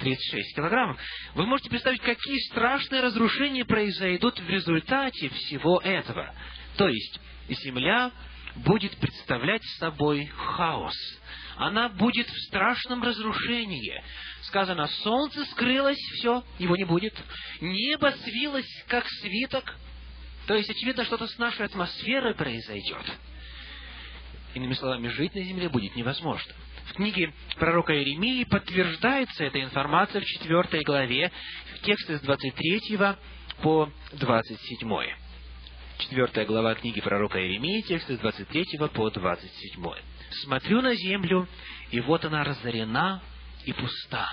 36 килограммов. Вы можете представить, какие страшные разрушения произойдут в результате всего этого. То есть, земля будет представлять собой хаос. Она будет в страшном разрушении сказано, солнце скрылось, все, его не будет. Небо свилось, как свиток. То есть, очевидно, что-то с нашей атмосферой произойдет. Иными словами, жить на земле будет невозможно. В книге пророка Иеремии подтверждается эта информация в 4 главе, в тексте с 23 по 27. 4 глава книги пророка Иеремии, тексты с 23 по 27. «Смотрю на землю, и вот она разорена и пуста.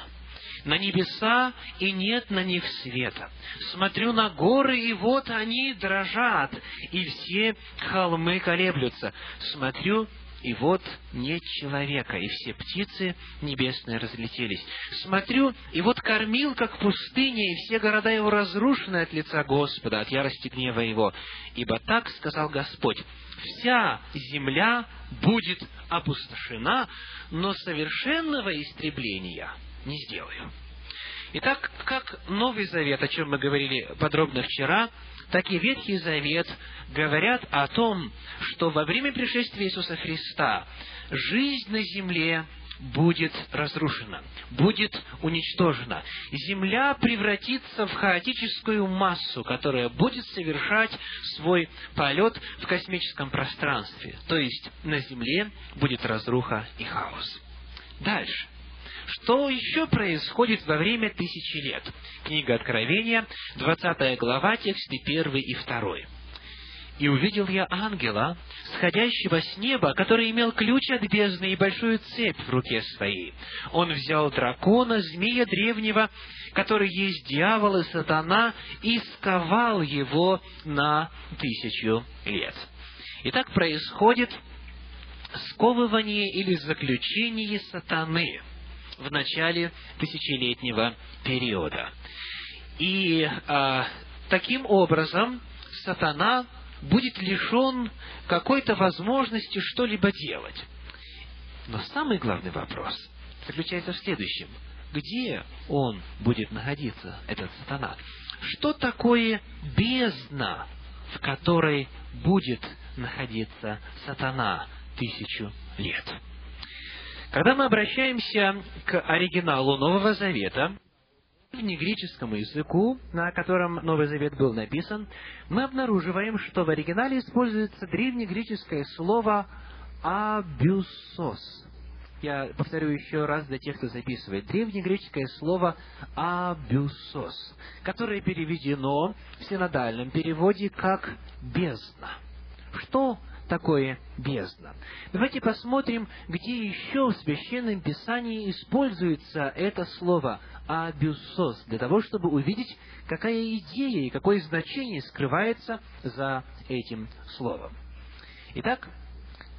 На небеса, и нет на них света. Смотрю на горы, и вот они дрожат, и все холмы колеблются. Смотрю, и вот нет человека, и все птицы небесные разлетелись. Смотрю, и вот кормил, как пустыня, и все города его разрушены от лица Господа, от ярости гнева его. Ибо так сказал Господь, вся земля будет опустошена, но совершенного истребления не сделаю. Итак, как Новый Завет, о чем мы говорили подробно вчера, так и Ветхий Завет говорят о том, что во время пришествия Иисуса Христа жизнь на земле будет разрушена, будет уничтожена. Земля превратится в хаотическую массу, которая будет совершать свой полет в космическом пространстве. То есть на Земле будет разруха и хаос. Дальше. Что еще происходит во время тысячи лет? Книга Откровения, 20 глава, тексты 1 и 2. И увидел я ангела, сходящего с неба, который имел ключ от бездны и большую цепь в руке своей. Он взял дракона, змея древнего, который есть дьявол и сатана, и сковал его на тысячу лет. Итак, происходит сковывание или заключение сатаны в начале тысячелетнего периода. И а, таким образом сатана будет лишен какой-то возможности что-либо делать. Но самый главный вопрос заключается в следующем. Где он будет находиться, этот сатана? Что такое бездна, в которой будет находиться сатана тысячу лет? Когда мы обращаемся к оригиналу Нового Завета, древнегреческому языку, на котором Новый Завет был написан, мы обнаруживаем, что в оригинале используется древнегреческое слово «абюсос». Я повторю еще раз для тех, кто записывает. Древнегреческое слово «абюсос», которое переведено в синодальном переводе как «бездна». Что такое бездна. Давайте посмотрим, где еще в Священном Писании используется это слово «абюсос», для того, чтобы увидеть, какая идея и какое значение скрывается за этим словом. Итак,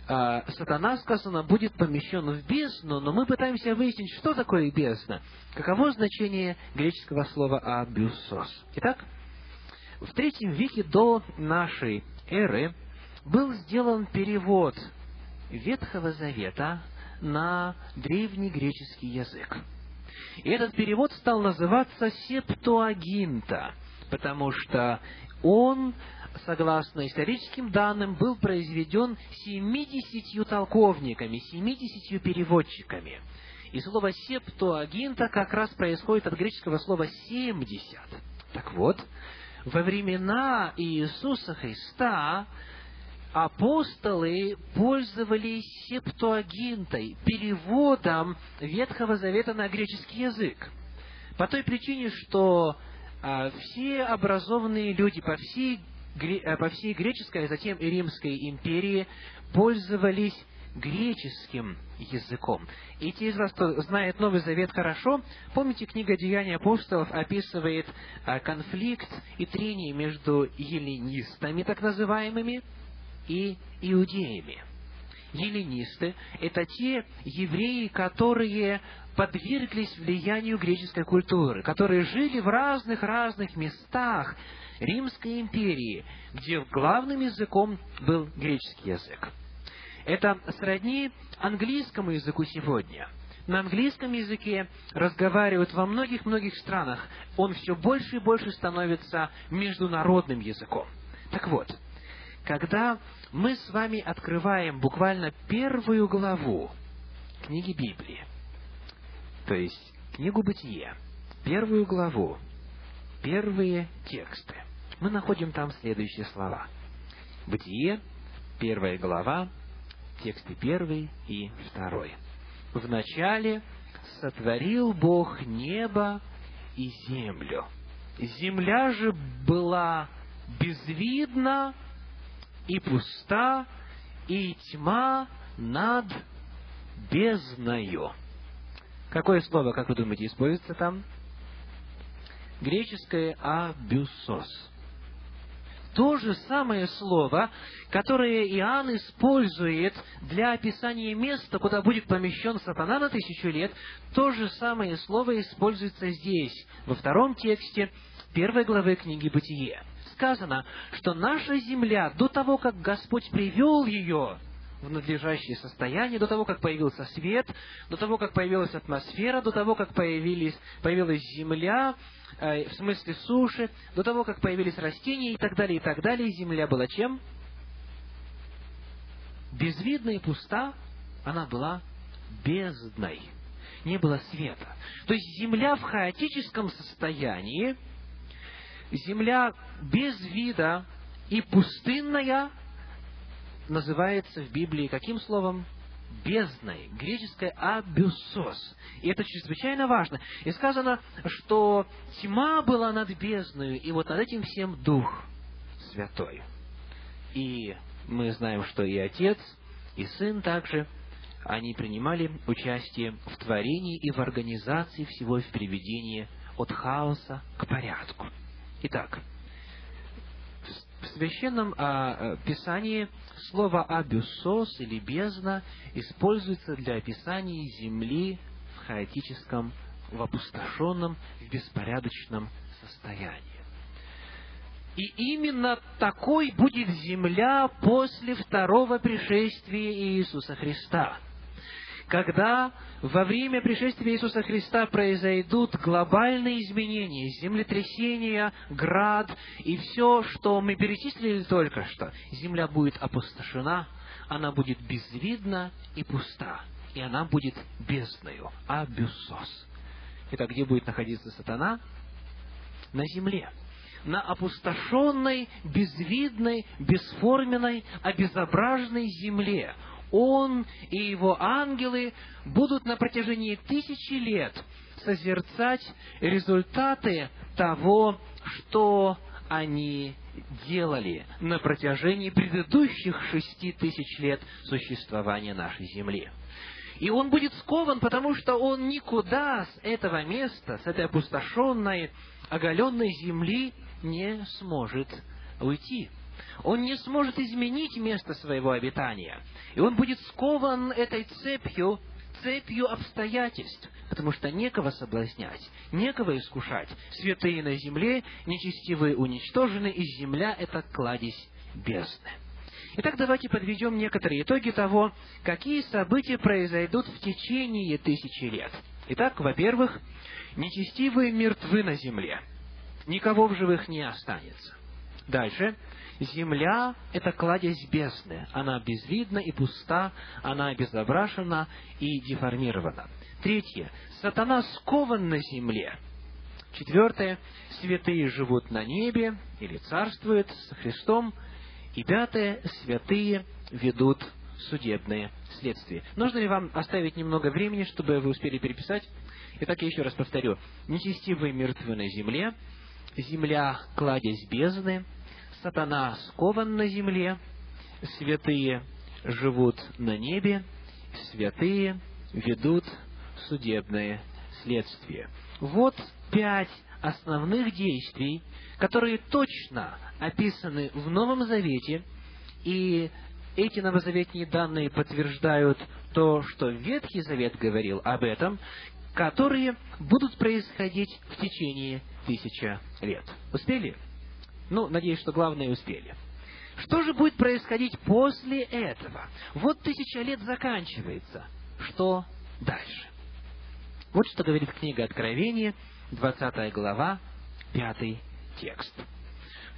а, сатана, сказано, будет помещен в бездну, но мы пытаемся выяснить, что такое бездна. Каково значение греческого слова «абюсос». Итак, в третьем веке до нашей эры был сделан перевод Ветхого Завета на древний греческий язык. И этот перевод стал называться Септуагинта, потому что он, согласно историческим данным, был произведен семидесятью толковниками, семидесятью переводчиками. И слово «септуагинта» как раз происходит от греческого слова «семьдесят». Так вот, во времена Иисуса Христа апостолы пользовались септуагинтой, переводом Ветхого Завета на греческий язык. По той причине, что а, все образованные люди по всей, а, по всей греческой, а затем и римской империи пользовались греческим языком. И те из вас, кто знает Новый Завет хорошо, помните, книга Деяний апостолов описывает а, конфликт и трение между еленистами, так называемыми, и иудеями. Еленисты – это те евреи, которые подверглись влиянию греческой культуры, которые жили в разных-разных местах Римской империи, где главным языком был греческий язык. Это сродни английскому языку сегодня. На английском языке разговаривают во многих-многих странах. Он все больше и больше становится международным языком. Так вот, когда мы с вами открываем буквально первую главу книги Библии, то есть книгу Бытие, первую главу, первые тексты, мы находим там следующие слова. Бытие, первая глава, тексты первый и второй. Вначале сотворил Бог небо и землю. Земля же была безвидна и пуста, и тьма над бездною. Какое слово, как вы думаете, используется там? Греческое «абюсос». То же самое слово, которое Иоанн использует для описания места, куда будет помещен сатана на тысячу лет, то же самое слово используется здесь, во втором тексте первой главы книги «Бытие» сказано, что наша земля, до того, как Господь привел ее в надлежащее состояние, до того, как появился свет, до того, как появилась атмосфера, до того, как появились, появилась земля, э, в смысле суши, до того, как появились растения и так далее, и так далее, земля была чем? Безвидна и пуста, она была бездной. Не было света. То есть земля в хаотическом состоянии, земля без вида и пустынная называется в Библии каким словом? бездной. Греческое «абюсос». И это чрезвычайно важно. И сказано, что тьма была над бездною, и вот над этим всем Дух Святой. И мы знаем, что и Отец, и Сын также, они принимали участие в творении и в организации всего, в приведении от хаоса к порядку. Итак, в священном а, Писании слово «абюсос» или «бездна» используется для описания земли в хаотическом, в опустошенном, в беспорядочном состоянии. И именно такой будет земля после второго пришествия Иисуса Христа – когда во время пришествия Иисуса Христа произойдут глобальные изменения, землетрясения, град и все, что мы перечислили только что, земля будет опустошена, она будет безвидна и пуста, и она будет бездною, абюсос. Итак, где будет находиться сатана? На земле на опустошенной, безвидной, бесформенной, обезображенной земле он и его ангелы будут на протяжении тысячи лет созерцать результаты того, что они делали на протяжении предыдущих шести тысяч лет существования нашей Земли. И он будет скован, потому что он никуда с этого места, с этой опустошенной, оголенной земли не сможет уйти. Он не сможет изменить место своего обитания. И он будет скован этой цепью, цепью обстоятельств, потому что некого соблазнять, некого искушать. Святые на земле, нечестивые уничтожены, и земля — это кладезь бездны. Итак, давайте подведем некоторые итоги того, какие события произойдут в течение тысячи лет. Итак, во-первых, нечестивые мертвы на земле. Никого в живых не останется. Дальше. Земля — это кладезь бездны. Она безвидна и пуста, она обезображена и деформирована. Третье. Сатана скован на земле. Четвертое. Святые живут на небе или царствуют со Христом. И пятое. Святые ведут судебное следствие. Нужно ли вам оставить немного времени, чтобы вы успели переписать? Итак, я еще раз повторю. Нечестивые мертвы на земле, земля – кладезь бездны, сатана скован на земле, святые живут на небе, святые ведут судебное следствие. Вот пять основных действий, которые точно описаны в Новом Завете, и эти новозаветные данные подтверждают то, что Ветхий Завет говорил об этом, которые будут происходить в течение тысяча лет. Успели? Ну, надеюсь, что главное успели. Что же будет происходить после этого? Вот тысяча лет заканчивается. Что дальше? Вот что говорит книга Откровения, 20 глава, 5 текст.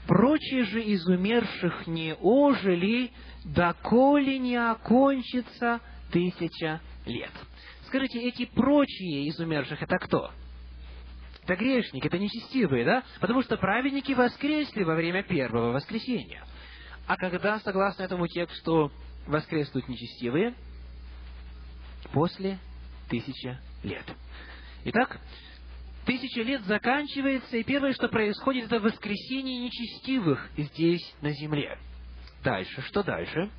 «Прочие же из умерших не ожили, доколе не окончится тысяча лет». Скажите, эти прочие из умерших, это кто? Это грешники, это нечестивые, да? Потому что праведники воскресли во время первого воскресения. А когда, согласно этому тексту, воскреснут нечестивые? После тысячи лет. Итак, тысяча лет заканчивается, и первое, что происходит, это воскресение нечестивых здесь, на земле. Дальше, что дальше?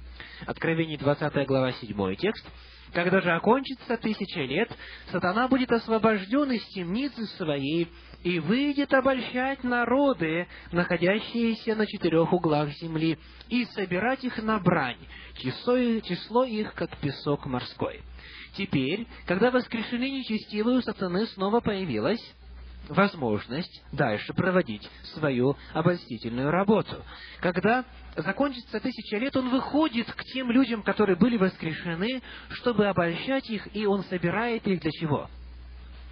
Откровение 20 глава 7 текст. Когда же окончится тысяча лет, сатана будет освобожден из темницы своей и выйдет обольщать народы, находящиеся на четырех углах земли, и собирать их на брань, число, их, как песок морской. Теперь, когда воскрешены нечестивые, у сатаны снова появилась возможность дальше проводить свою обольстительную работу. Когда закончится тысяча лет, он выходит к тем людям, которые были воскрешены, чтобы обольщать их, и он собирает их для чего?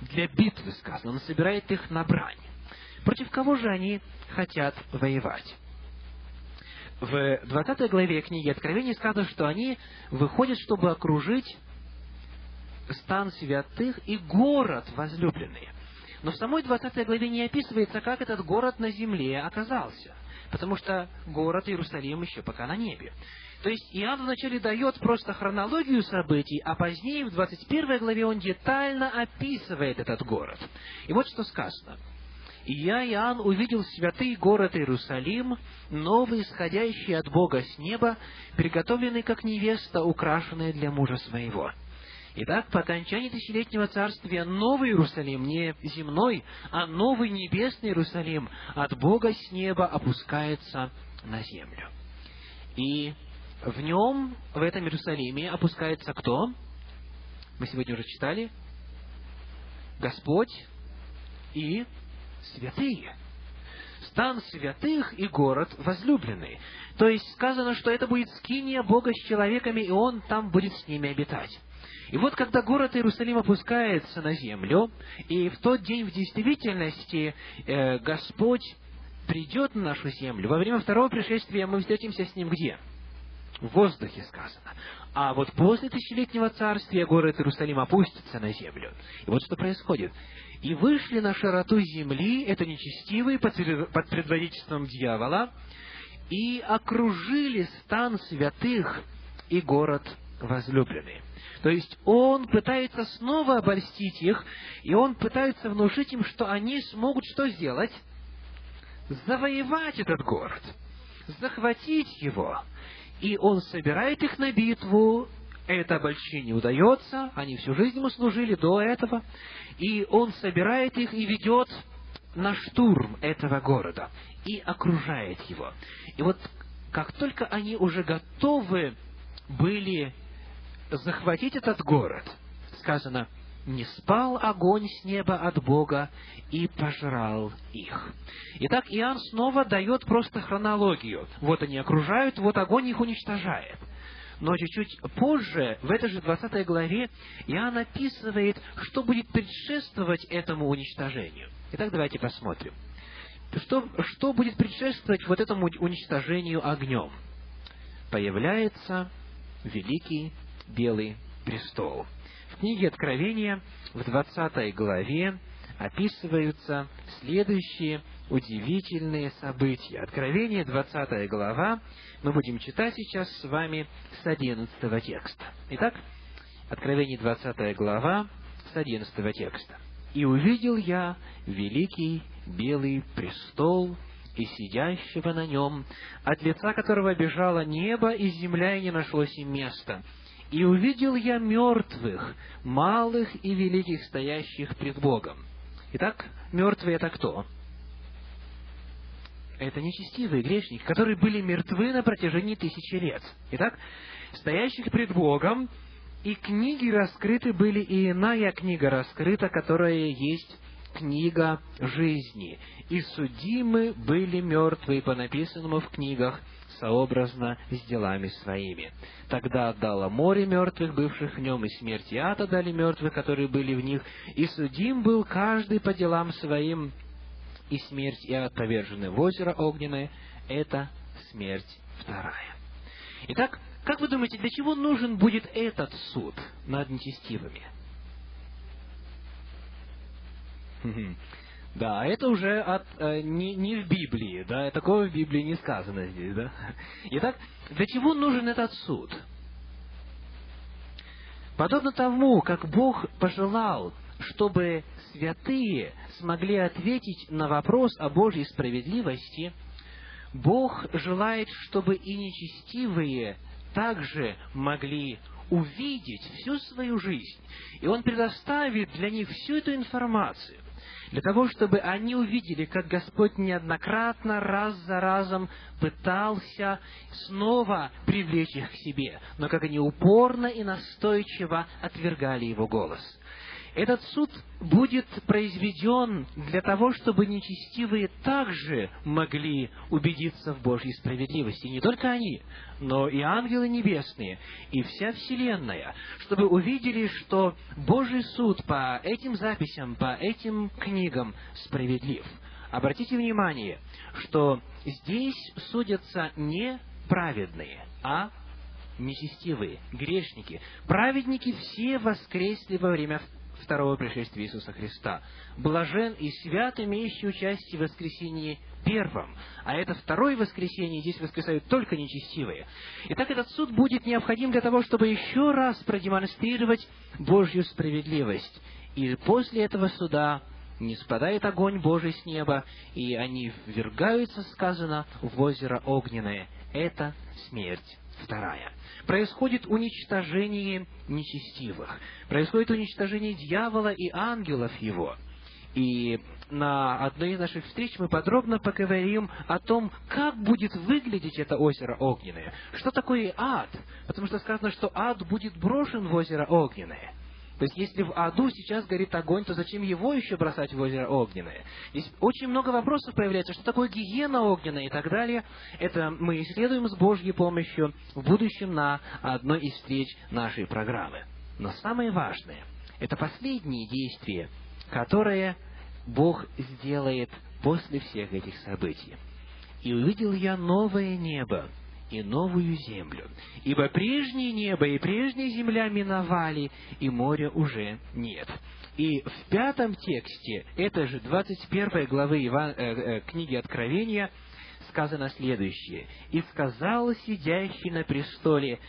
Для битвы, сказано. Он собирает их на брань. Против кого же они хотят воевать? В 20 главе книги Откровения сказано, что они выходят, чтобы окружить стан святых и город возлюбленный. Но в самой 20 главе не описывается, как этот город на земле оказался, потому что город Иерусалим еще пока на небе. То есть Иоанн вначале дает просто хронологию событий, а позднее, в 21 главе, он детально описывает этот город. И вот что сказано. «И я, Иоанн, увидел святый город Иерусалим, новый, исходящий от Бога с неба, приготовленный как невеста, украшенная для мужа своего». Итак, по окончании тысячелетнего царствия новый Иерусалим, не земной, а новый небесный Иерусалим от Бога с неба опускается на землю. И в нем, в этом Иерусалиме, опускается кто? Мы сегодня уже читали. Господь и святые. Стан святых и город возлюбленный. То есть сказано, что это будет скиния Бога с человеками, и Он там будет с ними обитать. И вот когда город Иерусалим опускается на землю, и в тот день в действительности э, Господь придет на нашу землю, во время второго пришествия мы встретимся с Ним где? В воздухе сказано. А вот после тысячелетнего царствия город Иерусалим опустится на землю. И вот что происходит. «И вышли на широту земли, это нечестивые, под предводительством дьявола, и окружили стан святых и город возлюбленный». То есть он пытается снова обольстить их, и он пытается внушить им, что они смогут что сделать? Завоевать этот город, захватить его. И он собирает их на битву, это обольщение удается, они всю жизнь ему служили до этого, и он собирает их и ведет на штурм этого города и окружает его. И вот как только они уже готовы были захватить этот город, сказано, не спал огонь с неба от Бога и пожрал их. Итак, Иоанн снова дает просто хронологию. Вот они окружают, вот огонь их уничтожает. Но чуть-чуть позже, в этой же 20 главе, Иоанн описывает, что будет предшествовать этому уничтожению. Итак, давайте посмотрим. Что, что будет предшествовать вот этому уничтожению огнем? Появляется великий белый престол. В книге Откровения в 20 главе описываются следующие удивительные события. Откровение, 20 глава, мы будем читать сейчас с вами с 11 текста. Итак, Откровение, 20 глава, с 11 текста. «И увидел я великий белый престол, и сидящего на нем, от лица которого бежало небо и земля, и не нашлось им места. И увидел я мертвых, малых и великих, стоящих пред Богом. Итак, мертвые это кто? Это нечестивые грешники, которые были мертвы на протяжении тысячи лет. Итак, стоящих пред Богом, и книги раскрыты были, и иная книга раскрыта, которая есть книга жизни. И судимы были мертвые по написанному в книгах, сообразно с делами своими. Тогда отдало море мертвых, бывших в нем, и смерть и ад отдали мертвых, которые были в них, и судим был каждый по делам своим, и смерть и ад повержены в озеро огненное, это смерть вторая. Итак, как вы думаете, для чего нужен будет этот суд над нечестивыми? Да, это уже от, э, не, не в Библии, да, такого в Библии не сказано здесь, да. Итак, для чего нужен этот суд? Подобно тому, как Бог пожелал, чтобы святые смогли ответить на вопрос о Божьей справедливости, Бог желает, чтобы и нечестивые также могли увидеть всю свою жизнь. И Он предоставит для них всю эту информацию для того, чтобы они увидели, как Господь неоднократно, раз за разом пытался снова привлечь их к себе, но как они упорно и настойчиво отвергали Его голос. Этот суд будет произведен для того, чтобы нечестивые также могли убедиться в Божьей справедливости. Не только они, но и ангелы небесные, и вся Вселенная, чтобы увидели, что Божий суд по этим записям, по этим книгам справедлив. Обратите внимание, что здесь судятся не праведные, а нечестивые, грешники. Праведники все воскресли во время второго пришествия Иисуса Христа. Блажен и свят, имеющий участие в воскресении первом. А это второе воскресенье, здесь воскресают только нечестивые. Итак, этот суд будет необходим для того, чтобы еще раз продемонстрировать Божью справедливость. И после этого суда не спадает огонь Божий с неба, и они ввергаются, сказано, в озеро огненное. Это смерть вторая. Происходит уничтожение нечестивых. Происходит уничтожение дьявола и ангелов его. И на одной из наших встреч мы подробно поговорим о том, как будет выглядеть это озеро Огненное. Что такое ад? Потому что сказано, что ад будет брошен в озеро Огненное. То есть, если в аду сейчас горит огонь, то зачем его еще бросать в озеро огненное? Здесь очень много вопросов появляется, что такое гиена огненная и так далее. Это мы исследуем с Божьей помощью в будущем на одной из встреч нашей программы. Но самое важное – это последние действия, которые Бог сделает после всех этих событий. «И увидел я новое небо и новую землю. Ибо прежнее небо и прежняя земля миновали, и моря уже нет. И в пятом тексте, это же 21 главы Иван, э, э, книги Откровения, сказано следующее. «И сказал сидящий на престоле,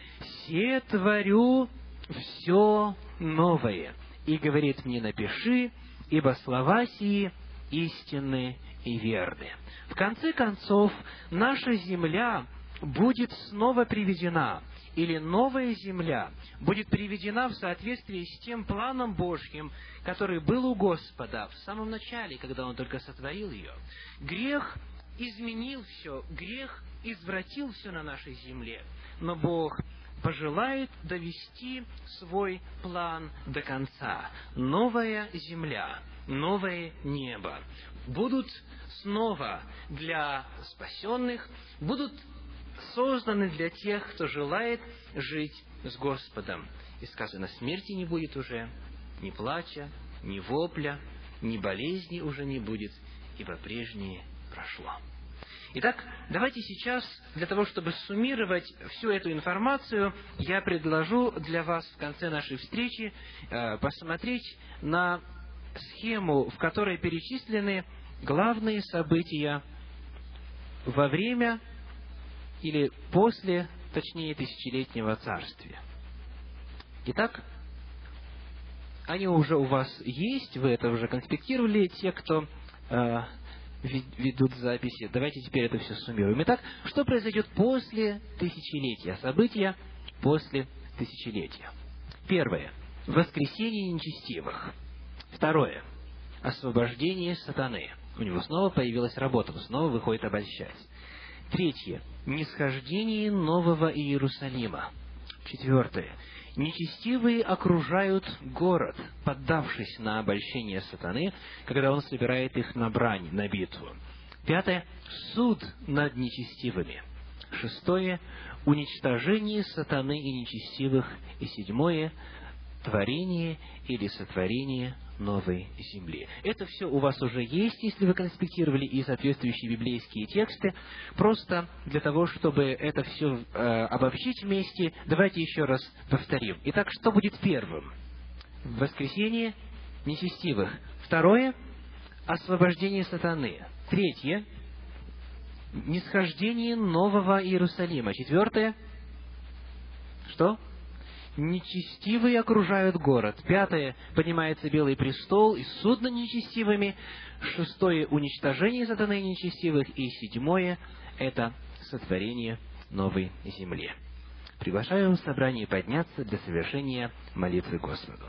«Се творю все новое». И говорит мне, напиши, ибо слова сии истинны и верны. В конце концов, наша земля будет снова приведена, или новая земля будет приведена в соответствии с тем планом Божьим, который был у Господа в самом начале, когда Он только сотворил ее. Грех изменил все, грех извратил все на нашей земле, но Бог пожелает довести свой план до конца. Новая земля, новое небо будут снова для спасенных, будут созданы для тех, кто желает жить с Господом. И сказано, смерти не будет уже, ни плача, ни вопля, ни болезни уже не будет, ибо прежнее прошло. Итак, давайте сейчас, для того, чтобы суммировать всю эту информацию, я предложу для вас в конце нашей встречи э, посмотреть на схему, в которой перечислены главные события во время или после, точнее, тысячелетнего царствия. Итак, они уже у вас есть, вы это уже конспектировали, те, кто э, ведут записи. Давайте теперь это все суммируем. Итак, что произойдет после тысячелетия? События после тысячелетия. Первое. Воскресение нечестивых. Второе. Освобождение сатаны. У него снова появилась работа, он снова выходит обольщать. Третье. Нисхождение Нового Иерусалима. Четвертое. Нечестивые окружают город, поддавшись на обольщение сатаны, когда он собирает их на брань, на битву. Пятое. Суд над нечестивыми. Шестое. Уничтожение сатаны и нечестивых. И седьмое. Творение или сотворение новой земли. Это все у вас уже есть, если вы конспектировали и соответствующие библейские тексты. Просто для того, чтобы это все э, обобщить вместе, давайте еще раз повторим. Итак, что будет первым? Воскресение нечестивых. Второе – освобождение сатаны. Третье – нисхождение Нового Иерусалима. Четвертое – что? Нечестивые окружают город. Пятое, поднимается белый престол и суд над нечестивыми. Шестое, уничтожение сатаны нечестивых. И седьмое, это сотворение новой земли. Приглашаю в собрание подняться для совершения молитвы Господу.